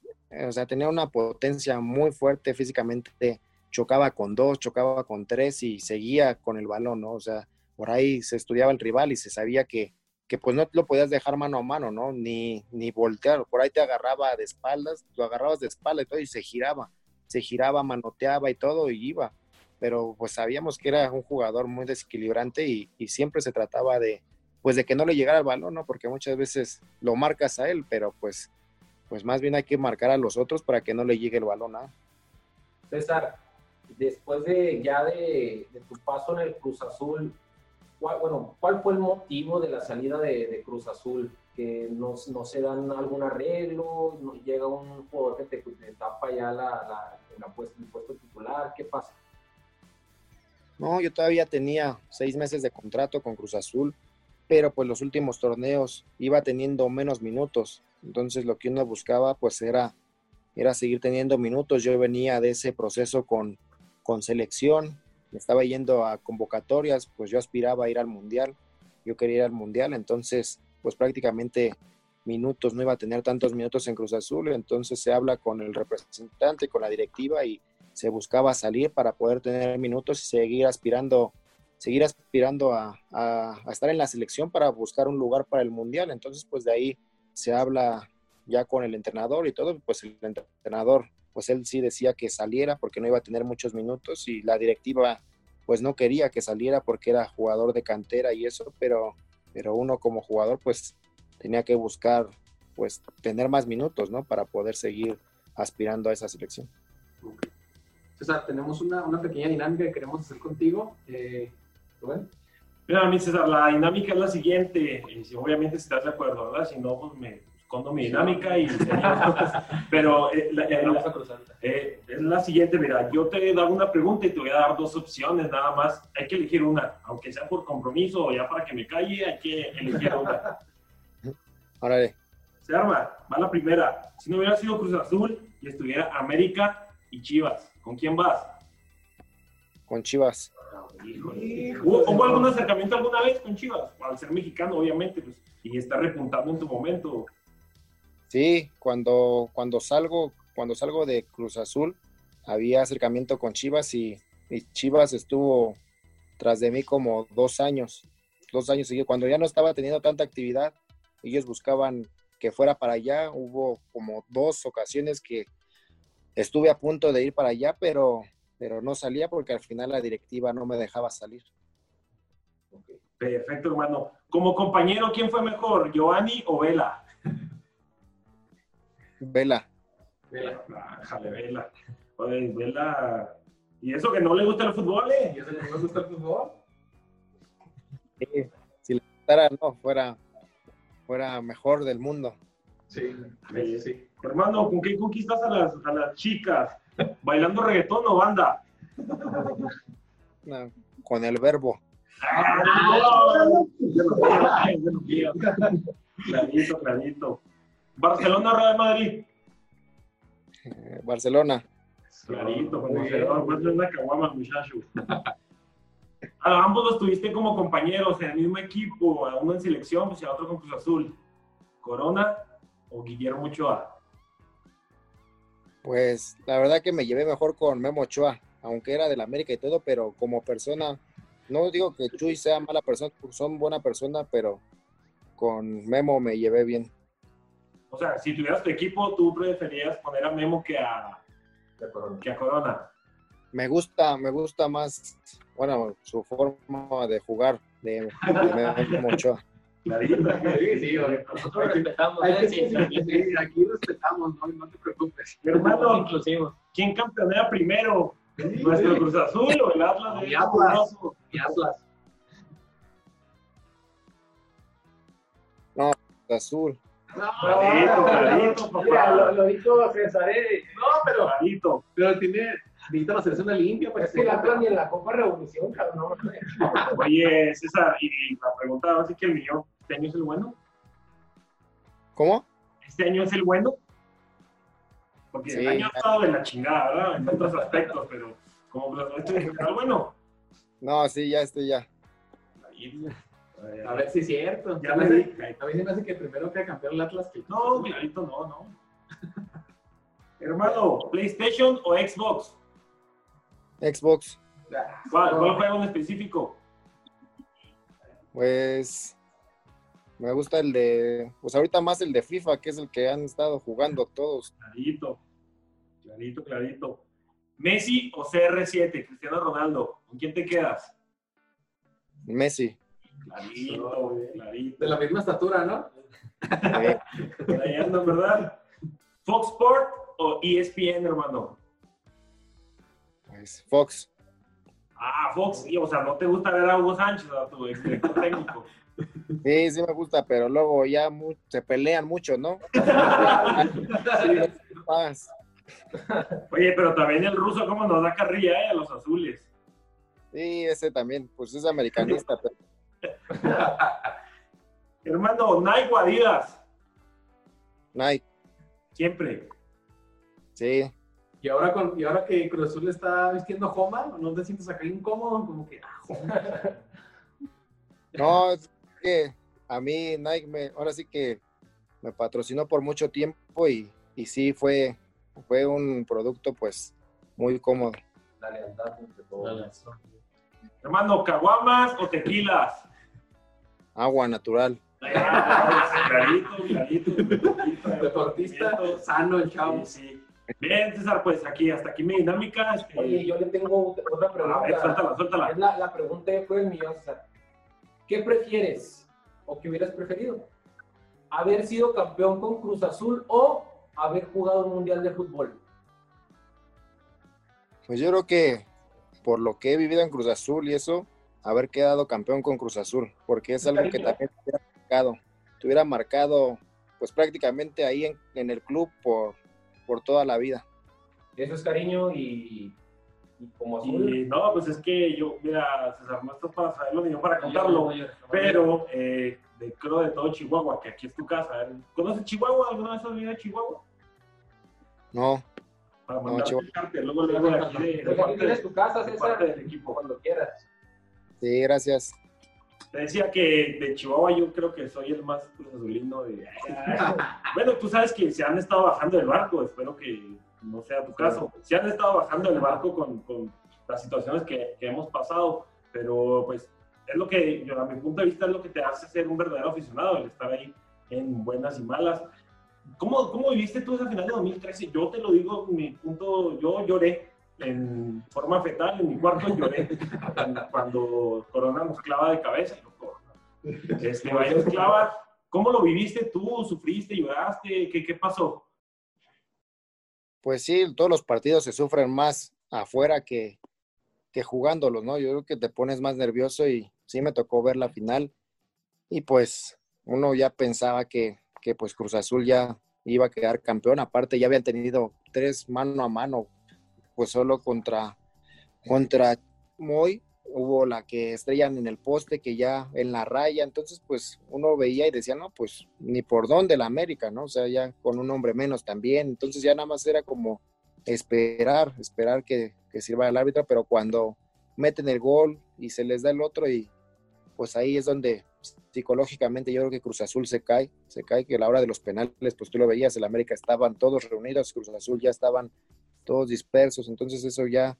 o sea, tenía una potencia muy fuerte físicamente, chocaba con dos, chocaba con tres y seguía con el balón, ¿no? O sea, por ahí se estudiaba el rival y se sabía que, que pues no lo podías dejar mano a mano, ¿no? Ni, ni voltear, por ahí te agarraba de espaldas, lo agarrabas de espalda y todo y se giraba, se giraba, manoteaba y todo y iba, pero pues sabíamos que era un jugador muy desequilibrante y, siempre se trataba de, pues de que no le llegara el balón, ¿no? Porque muchas veces lo marcas a él, pero pues, pues más bien hay que marcar a los otros para que no le llegue el balón a. César, después de ya de, tu paso en el Cruz Azul, ¿cuál, bueno, ¿cuál fue el motivo de la salida de, Cruz Azul? Que no, no, se dan algún arreglo, llega un jugador que te, tapa ya la, la, el puesto titular, ¿qué pasa? No, yo todavía tenía seis meses de contrato con Cruz Azul, pero pues los últimos torneos iba teniendo menos minutos, entonces lo que uno buscaba pues era, era seguir teniendo minutos. Yo venía de ese proceso con, con selección, estaba yendo a convocatorias, pues yo aspiraba a ir al mundial, yo quería ir al mundial, entonces pues prácticamente minutos, no iba a tener tantos minutos en Cruz Azul, entonces se habla con el representante, con la directiva y se buscaba salir para poder tener minutos y seguir aspirando, seguir aspirando a, estar en la selección para buscar un lugar para el mundial. Entonces pues de ahí se habla ya con el entrenador y todo, pues el entrenador pues él sí decía que saliera porque no iba a tener muchos minutos y la directiva pues no quería que saliera porque era jugador de cantera y eso, pero, pero uno como jugador pues tenía que buscar pues tener más minutos, ¿no? Para poder seguir aspirando a esa selección. César, tenemos una, una pequeña dinámica que queremos hacer contigo. Eh, Mira, mi César, la dinámica es la siguiente, y obviamente si estás de acuerdo, ¿verdad? Si no, pues me, con mi dinámica y pero eh, eh, es la siguiente mira yo te hago una pregunta y te voy a dar dos opciones nada más hay que elegir una aunque sea por compromiso o ya para que me calle hay que elegir una Órale. se arma va la primera si no hubiera sido Cruz Azul y estuviera América y Chivas ¿con quién vas? con Chivas ¿Hubo, algún acercamiento alguna vez con Chivas? Al ser mexicano, obviamente, pues, y está repuntando en tu momento. Sí, cuando, cuando salgo, cuando salgo de Cruz Azul, había acercamiento con Chivas y, Chivas estuvo tras de mí como dos años, dos años seguidos. Cuando ya no estaba teniendo tanta actividad, ellos buscaban que fuera para allá. Hubo como dos ocasiones que estuve a punto de ir para allá, pero, pero no salía porque al final la directiva no me dejaba salir. Perfecto, hermano. Como compañero, ¿quién fue mejor, Giovanni o Vela? Vela. Vela. Jale, Vela. Oye, Vela. ¿Y eso que no le gusta el fútbol, eh? ¿Y eso que no me gusta el fútbol? Sí, si le gustara, no, fuera, fuera mejor del mundo. Sí, sí, sí. Hermano, ¿con qué conquistas a las, a las chicas? ¿Bailando reggaetón o banda? No, con el verbo. Clarito, clarito. ¿Barcelona o Real Madrid? Eh, Barcelona. Clarito, bien. Más una caguama, muchacho. A ambos los tuviste como compañeros en el mismo equipo, a uno en selección pues, y a otro con Cruz Azul. ¿Corona o Guillermo Ochoa? Pues la verdad que me llevé mejor con Memo Ochoa, aunque era del América y todo, pero como persona, no digo que Chuy sea mala persona, son buena persona, pero con Memo me llevé bien. O sea, si tuvieras tu equipo, tú preferías poner a Memo que a, que a Corona. Me gusta, me gusta más, bueno, su forma de jugar de, de Memo Ochoa. Clarito. Sí, sí. Nosotros respetamos, Hay ¿eh? que- Sí, sí, sí, aquí respetamos, no, no te preocupes. Hermano, inclusivos. ¿quién campeonea primero? ¿Nuestro Cruz Azul o el Atlas? Mi Atlas. Y Atlas. Azul. Clarito, clarito, papá. Mira, lo, lo dijo César, ¿eh? No, pero Clarito. Pero tiene, necesita la selección limpia para es que la plan ni en la Copa Revolución, cabrón. Oye, César, y la pregunta ahora sí que el millón, ¿este año es el bueno? ¿Cómo? ¿Este año es el bueno? Porque el Sí. año ha estado de la chingada, ¿verdad? En otros aspectos, pero como Cruz Azul, este es el bueno. No, sí, ya estoy ya. Ahí, A ver si es cierto. Ya se me hace que primero queda campeón el Atlas que No, clarito, no, no. Hermano, ¿PlayStation o Xbox? Xbox, ¿Cuál, cuál juego en específico? pues me gusta el de, pues ahorita más el de FIFA, que es el que han estado jugando todos. Clarito, clarito, clarito. ¿Messi o CR7? Cristiano Ronaldo. ¿Con quién te quedas? Messi. Clarito, clarito. de la misma estatura, ¿no? Ahí andan, ¿verdad? ¿Fox Sport o ESPN, hermano? Fox. Ah, Fox, y, o sea, no te gusta ver a Hugo Sánchez, a tu director técnico. Sí, sí me gusta, pero luego ya se pelean mucho, ¿no? Oye, pero también el ruso, ¿cómo nos da carrilla, eh? A los azules. Sí, ese también, pues es americanista, pero Hermano, Nike o Adidas, Nike, siempre. sí. Y ahora, con, y ahora que Cruz Azul está vistiendo Joma, ¿no te sientes acá incómodo? Como que, ah, Joma. No, es que a mí Nike me, ahora sí que me patrocinó por mucho tiempo y, y sí fue, fue un producto pues muy cómodo. La lealtad entre todos. Hermano, ¿caguamas o tequilas? Agua natural. clarito, clarito. Deportista sano, el chavo. Sí, sí. Bien, César, pues aquí, hasta aquí mi dinámica. este, Oye, yo le tengo otra a ver, pregunta. suéltala, suéltala. Es la, la pregunta de fue el millón, César. ¿Qué prefieres o qué hubieras preferido? ¿Haber sido campeón con Cruz Azul o haber jugado un mundial de fútbol? Pues yo creo que por lo que he vivido en Cruz Azul y eso, haber quedado campeón con Cruz Azul, porque es algo que también te hubiera marcado, te hubiera marcado pues prácticamente ahí en, en el club por, por toda la vida. Eso es cariño y, y como azul. Y no, pues es que yo, mira, César, no esto para saberlo ni yo para contarlo, pero eh, de, creo de todo Chihuahua, que aquí es tu casa. ¿Conoces Chihuahua? ¿Alguna vez has venido a Chihuahua? No, Para No, mandar Chihuahua. un cartel, luego le de aquí de, de parte, tienes tu casa, de César, del equipo. cuando quieras. sí, gracias. Te decía que de Chihuahua yo creo que soy el más cruz azulino de... bueno, tú sabes que se han estado bajando del barco, espero que no sea tu caso. Se han estado bajando del barco con, con las situaciones que, que hemos pasado, pero pues es lo que, yo, a mi punto de vista, es lo que te hace ser un verdadero aficionado, el estar ahí en buenas y malas. ¿Cómo, cómo viviste tú esa final de 2013? Yo te lo digo, mi punto, yo lloré en forma fetal en mi cuarto lloré cuando Corona nos clava de cabeza. Este, nos clava. ¿Cómo lo viviste tú? ¿Sufriste? ¿Lloraste? ¿Qué, qué pasó? Pues sí, todos los partidos se sufren más afuera que, que jugándolos, ¿no? Yo creo que te pones más nervioso y sí me tocó ver la final y pues uno ya pensaba que, que pues Cruz Azul ya iba a quedar campeón, aparte ya habían tenido tres mano a mano, pues solo contra, contra Moy, hubo la que estrellan en el poste, que ya en la raya, entonces pues uno veía y decía, no, pues ni por dónde la América, ¿no? O sea, ya con un hombre menos también, entonces ya nada más era como esperar, esperar que, que sirva el árbitro, pero cuando meten el gol y se les da el otro y pues ahí es donde psicológicamente yo creo que Cruz Azul se cae, se cae que a la hora de los penales, pues tú lo veías, el América estaban todos reunidos, Cruz Azul ya estaban todos dispersos, entonces eso ya,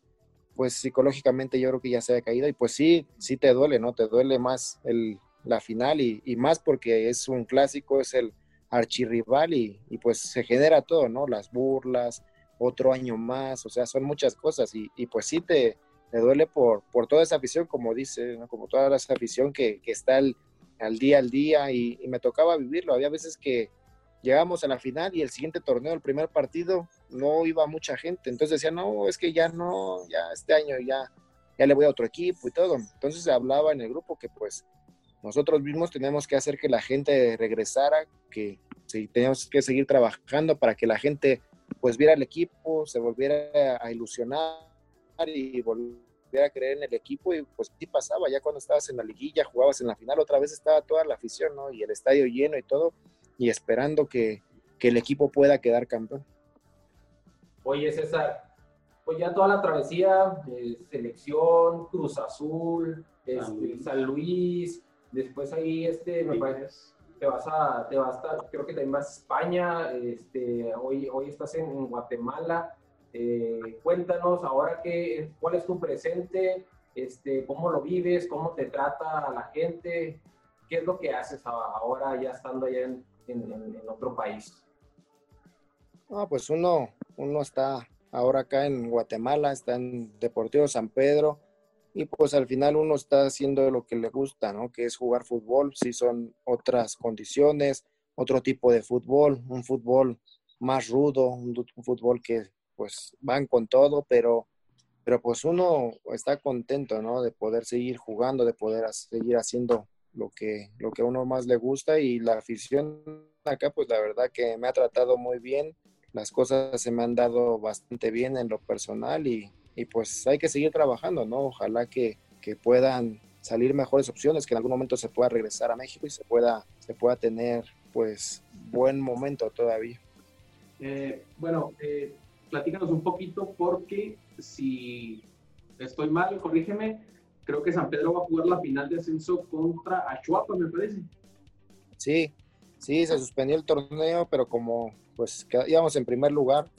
pues psicológicamente yo creo que ya se ha caído y pues sí, sí te duele, ¿no? Te duele más el, la final y, más porque es un clásico, es el archirrival y, y, pues se genera todo, ¿no? Las burlas, otro año más, o sea, son muchas cosas y, y pues sí te, me duele por, por toda esa afición, como dice, como toda esa afición que, que está al, día al día y, me tocaba vivirlo. Había veces que llegamos a la final y el siguiente torneo, el primer partido, no iba mucha gente. Entonces decía, no, es que ya no, ya este año ya, ya le voy a otro equipo y todo. Entonces se hablaba en el grupo que pues nosotros mismos tenemos que hacer que la gente regresara, que sí, teníamos que seguir trabajando para que la gente pues viera el equipo, se volviera a ilusionar y volver a creer en el equipo y pues sí pasaba, ya cuando estabas en la liguilla, jugabas en la final, otra vez estaba toda la afición, ¿no? Y el estadio lleno y todo, y esperando que, que el equipo pueda quedar campeón. Oye, César, pues ya toda la travesía, de selección, Cruz Azul, este, San Luis, después ahí este, me parece, te vas a, te vas a, creo que también vas a España, este, hoy, hoy estás en, en Guatemala, eh, cuéntanos ahora qué, cuál es tu presente, este, cómo lo vives, cómo te trata la gente, qué es lo que haces ahora ya estando allá en, en, en otro país. Ah, pues uno, uno está ahora acá en Guatemala, está en Deportivo San Pedro y pues al final uno está haciendo lo que le gusta, ¿no? Que es jugar fútbol, si son otras condiciones, otro tipo de fútbol, un fútbol más rudo, un, un fútbol que pues van con todo, pero, pero pues uno está contento, ¿no? De poder seguir jugando, de poder seguir haciendo lo que, lo que a uno más le gusta y la afición acá, pues la verdad que me ha tratado muy bien, las cosas se me han dado bastante bien en lo personal y, y pues hay que seguir trabajando, ¿no? Ojalá que, que, puedan salir mejores opciones, que en algún momento se pueda regresar a México y se pueda, se pueda tener pues buen momento todavía. Eh, bueno, eh, platícanos un poquito porque si estoy mal, corrígeme, creo que San Pedro va a jugar la final de ascenso contra Achuapa, me parece. Sí, sí, se suspendió el torneo, pero como pues íbamos en primer lugar,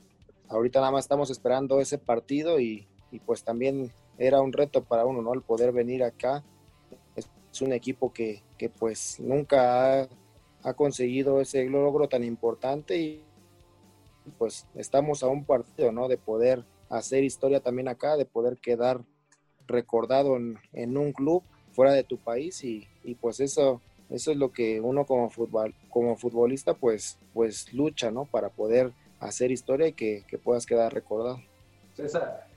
ahorita nada más estamos esperando ese partido y, y pues también era un reto para uno, ¿no? El poder venir acá. Es, es un equipo que, que pues nunca ha, ha conseguido ese logro tan importante y, pues estamos a un partido, ¿no? De poder hacer historia también acá, de poder quedar recordado en, un club fuera de tu país y, y, pues eso, eso es lo que uno como, futbol, como futbolista pues, pues lucha, ¿no? Para poder hacer historia y que, que puedas quedar recordado. César,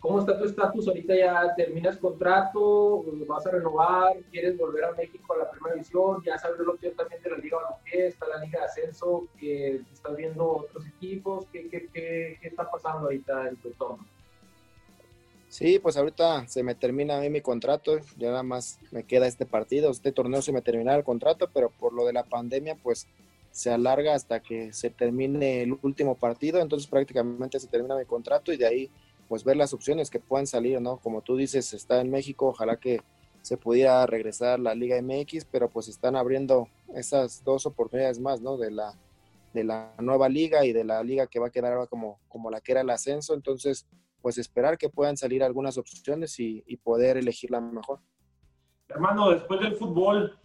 ¿Cómo está tu estatus? Ahorita ya terminas contrato, vas a renovar, quieres volver a México a la primera división, ya sabes lo que también de la Liga Balompié, está la Liga de Ascenso, que estás viendo otros equipos, ¿qué, qué, qué, qué está pasando ahorita en tu entorno? Sí, pues ahorita se me termina a mí mi contrato, ya nada más me queda este partido, este torneo se me termina el contrato, pero por lo de la pandemia pues se alarga hasta que se termine el último partido, entonces prácticamente se termina mi contrato y de ahí pues ver las opciones que puedan salir, ¿no? Como tú dices, está en México, ojalá que se pudiera regresar la Liga MX, pero pues están abriendo esas dos oportunidades más, ¿no? De la, de la nueva liga y de la liga que va a quedar ahora como, como la que era el ascenso, entonces pues esperar que puedan salir algunas opciones y, y poder elegir la mejor. Hermano, después del fútbol,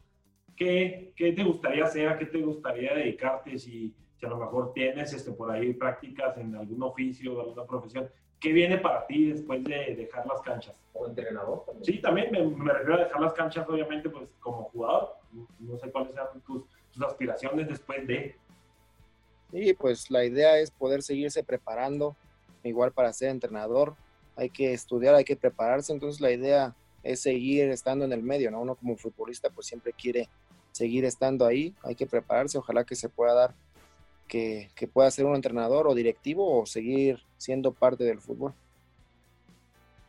¿qué, ¿qué, te gustaría hacer? ¿A qué te gustaría dedicarte? Si, si a lo mejor tienes este, por ahí prácticas en algún oficio, alguna profesión, ¿qué viene para ti después de dejar las canchas? O entrenador también. Sí, también me, me, refiero a dejar las canchas, obviamente, pues como jugador. No sé cuáles sean tus, tus aspiraciones después de. Sí, pues la idea es poder seguirse preparando, igual para ser entrenador. Hay que estudiar, hay que prepararse. Entonces la idea es seguir estando en el medio, ¿no? Uno como futbolista pues siempre quiere seguir estando ahí, hay que prepararse, ojalá que se pueda dar que, pueda ser un entrenador o directivo o seguir siendo parte del fútbol.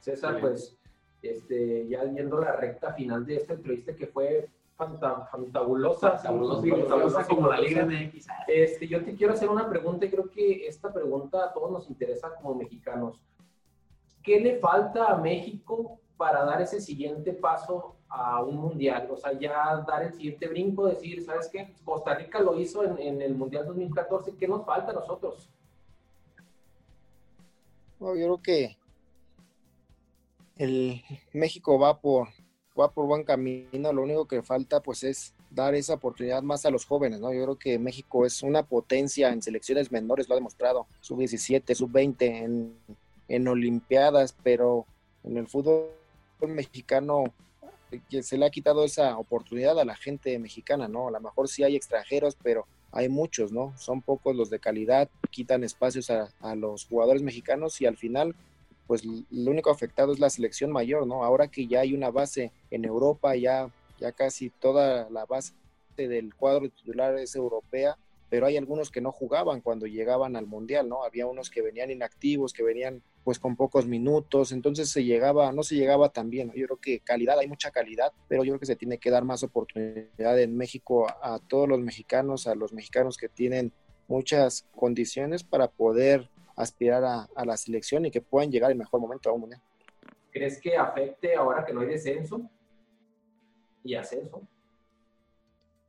César, pues este, ya viendo la recta final de esta entrevista que fue fantabulosa, fantabulosa, como la Liga MX. Este, yo te quiero hacer una pregunta y creo que esta pregunta a todos nos interesa como mexicanos. ¿Qué le falta a México para dar ese siguiente paso a un mundial, o sea, ya dar el siguiente brinco, decir, ¿sabes qué? Costa Rica lo hizo en, el Mundial 2014, ¿qué nos falta a nosotros? yo creo que el México va por, va por buen camino, lo único que falta pues es dar esa oportunidad más a los jóvenes, ¿no? Yo creo que México es una potencia en selecciones menores, lo ha demostrado, sub-17, sub-20 en, en Olimpiadas, pero en el fútbol mexicano que se le ha quitado esa oportunidad a la gente mexicana, ¿no? A lo mejor sí hay extranjeros, pero hay muchos, ¿no? Son pocos los de calidad, quitan espacios a, los jugadores mexicanos y al final, pues lo único afectado es la selección mayor, ¿no? Ahora que ya hay una base en Europa, ya, ya casi toda la base del cuadro titular es europea, pero hay algunos que no jugaban cuando llegaban al Mundial, ¿no? Había unos que venían inactivos, que venían pues con pocos minutos, entonces se llegaba, no se llegaba tan bien. Yo creo que calidad, hay mucha calidad, pero yo creo que se tiene que dar más oportunidad en México a, todos los mexicanos, a los mexicanos que tienen muchas condiciones para poder aspirar a, la selección y que puedan llegar en mejor momento a un mundial. ¿Crees que afecte ahora que no hay descenso y ascenso?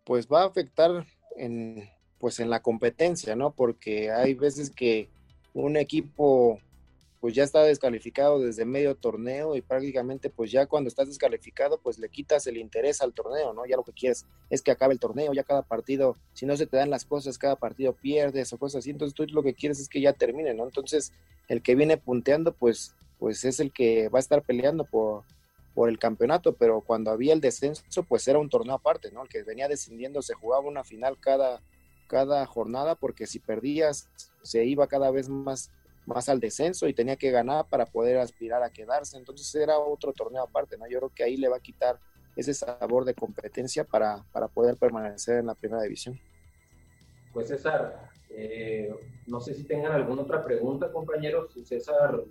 Pues va a afectar en, pues en la competencia, ¿no? Porque hay veces que un equipo pues ya está descalificado desde medio torneo y prácticamente pues ya cuando estás descalificado pues le quitas el interés al torneo, ¿no? Ya lo que quieres es que acabe el torneo, ya cada partido, si no se te dan las cosas, cada partido pierdes o cosas así, entonces tú lo que quieres es que ya termine, ¿no? Entonces el que viene punteando pues, pues es el que va a estar peleando por, por el campeonato, pero cuando había el descenso pues era un torneo aparte, ¿no? El que venía descendiendo se jugaba una final cada, cada jornada porque si perdías se iba cada vez más más al descenso y tenía que ganar para poder aspirar a quedarse. Entonces era otro torneo aparte, ¿no? Yo creo que ahí le va a quitar ese sabor de competencia para, para poder permanecer en la primera división. Pues César, eh, no sé si tengan alguna otra pregunta, compañeros. César,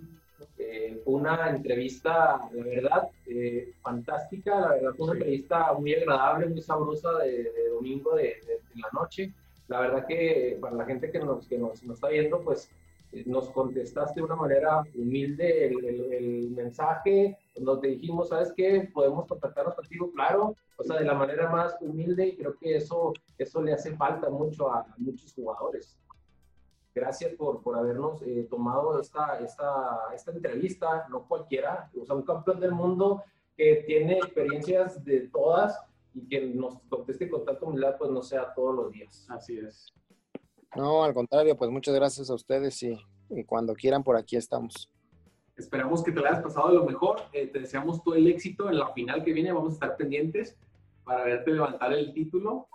eh, fue una entrevista, la verdad, eh, fantástica, la verdad fue una entrevista muy agradable, muy sabrosa de, domingo de, de, la noche. La verdad que para la gente que nos, que nos, nos está viendo, pues nos contestaste de una manera humilde el, mensaje, nos dijimos, ¿sabes qué? Podemos contactarnos contigo, claro, o sea, de la manera más humilde y creo que eso, eso le hace falta mucho a, muchos jugadores. Gracias por, por habernos eh, tomado esta, esta, esta entrevista, no cualquiera, o sea, un campeón del mundo que tiene experiencias de todas y que nos conteste con tanta humildad, pues no sea todos los días. Así es. No, al contrario, pues muchas gracias a ustedes y, cuando quieran por aquí estamos. Esperamos que te lo hayas pasado de lo mejor. Eh, te deseamos todo el éxito en la final que viene. Vamos a estar pendientes para verte levantar el título.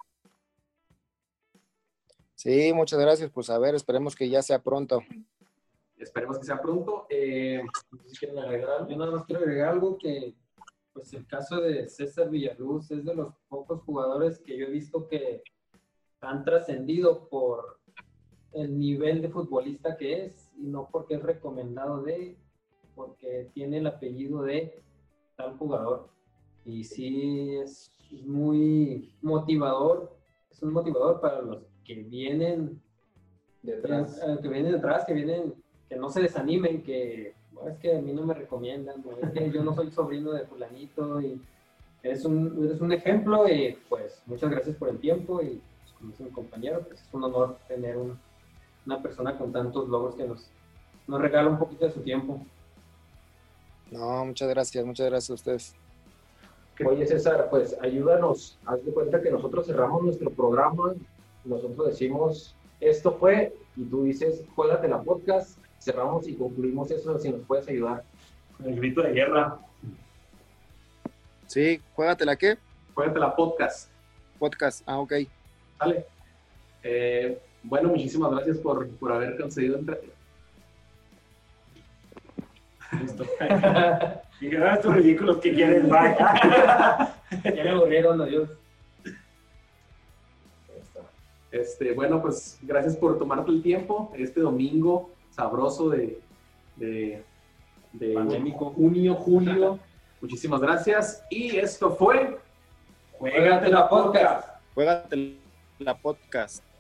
Sí, muchas gracias. Pues a ver, esperemos que ya sea pronto. Esperemos que sea pronto. Eh, quieren agregar Yo nada más quiero agregar algo que, pues el caso de César Villaluz es de los pocos jugadores que yo he visto que han trascendido por el nivel de futbolista que es y no porque es recomendado de, porque tiene el apellido de tal jugador. Y sí es muy motivador, es un motivador para los que vienen detrás, eh, que vienen detrás, que vienen, que no se desanimen, que es que a mí no me recomiendan, es que yo no soy sobrino de fulanito y es un, eres un ejemplo y pues muchas gracias por el tiempo y pues, como dice mi compañero, pues es un honor tener un, una persona con tantos logros que nos, nos regala un poquito de su tiempo. No, muchas gracias, muchas gracias a ustedes. Oye César, pues ayúdanos, haz de cuenta que nosotros cerramos nuestro programa, nosotros decimos, esto fue y tú dices, juégate la podcast, cerramos y concluimos eso, si nos puedes ayudar. El grito de guerra. Sí, juégatela qué? Juégate la podcast. Podcast. Ah, ok. ¿Sale? Eh, bueno, muchísimas gracias por, por haber concedido entre... Listo. y que "Ah, estos ridículos que quieren, bye. ya me aburrieron, adiós. Este, bueno, pues gracias por tomarte el tiempo este domingo sabroso de, de, de Pandémico. junio, julio. Muchísimas gracias. Y esto fue Juégate la podcast. Juégate la podcast.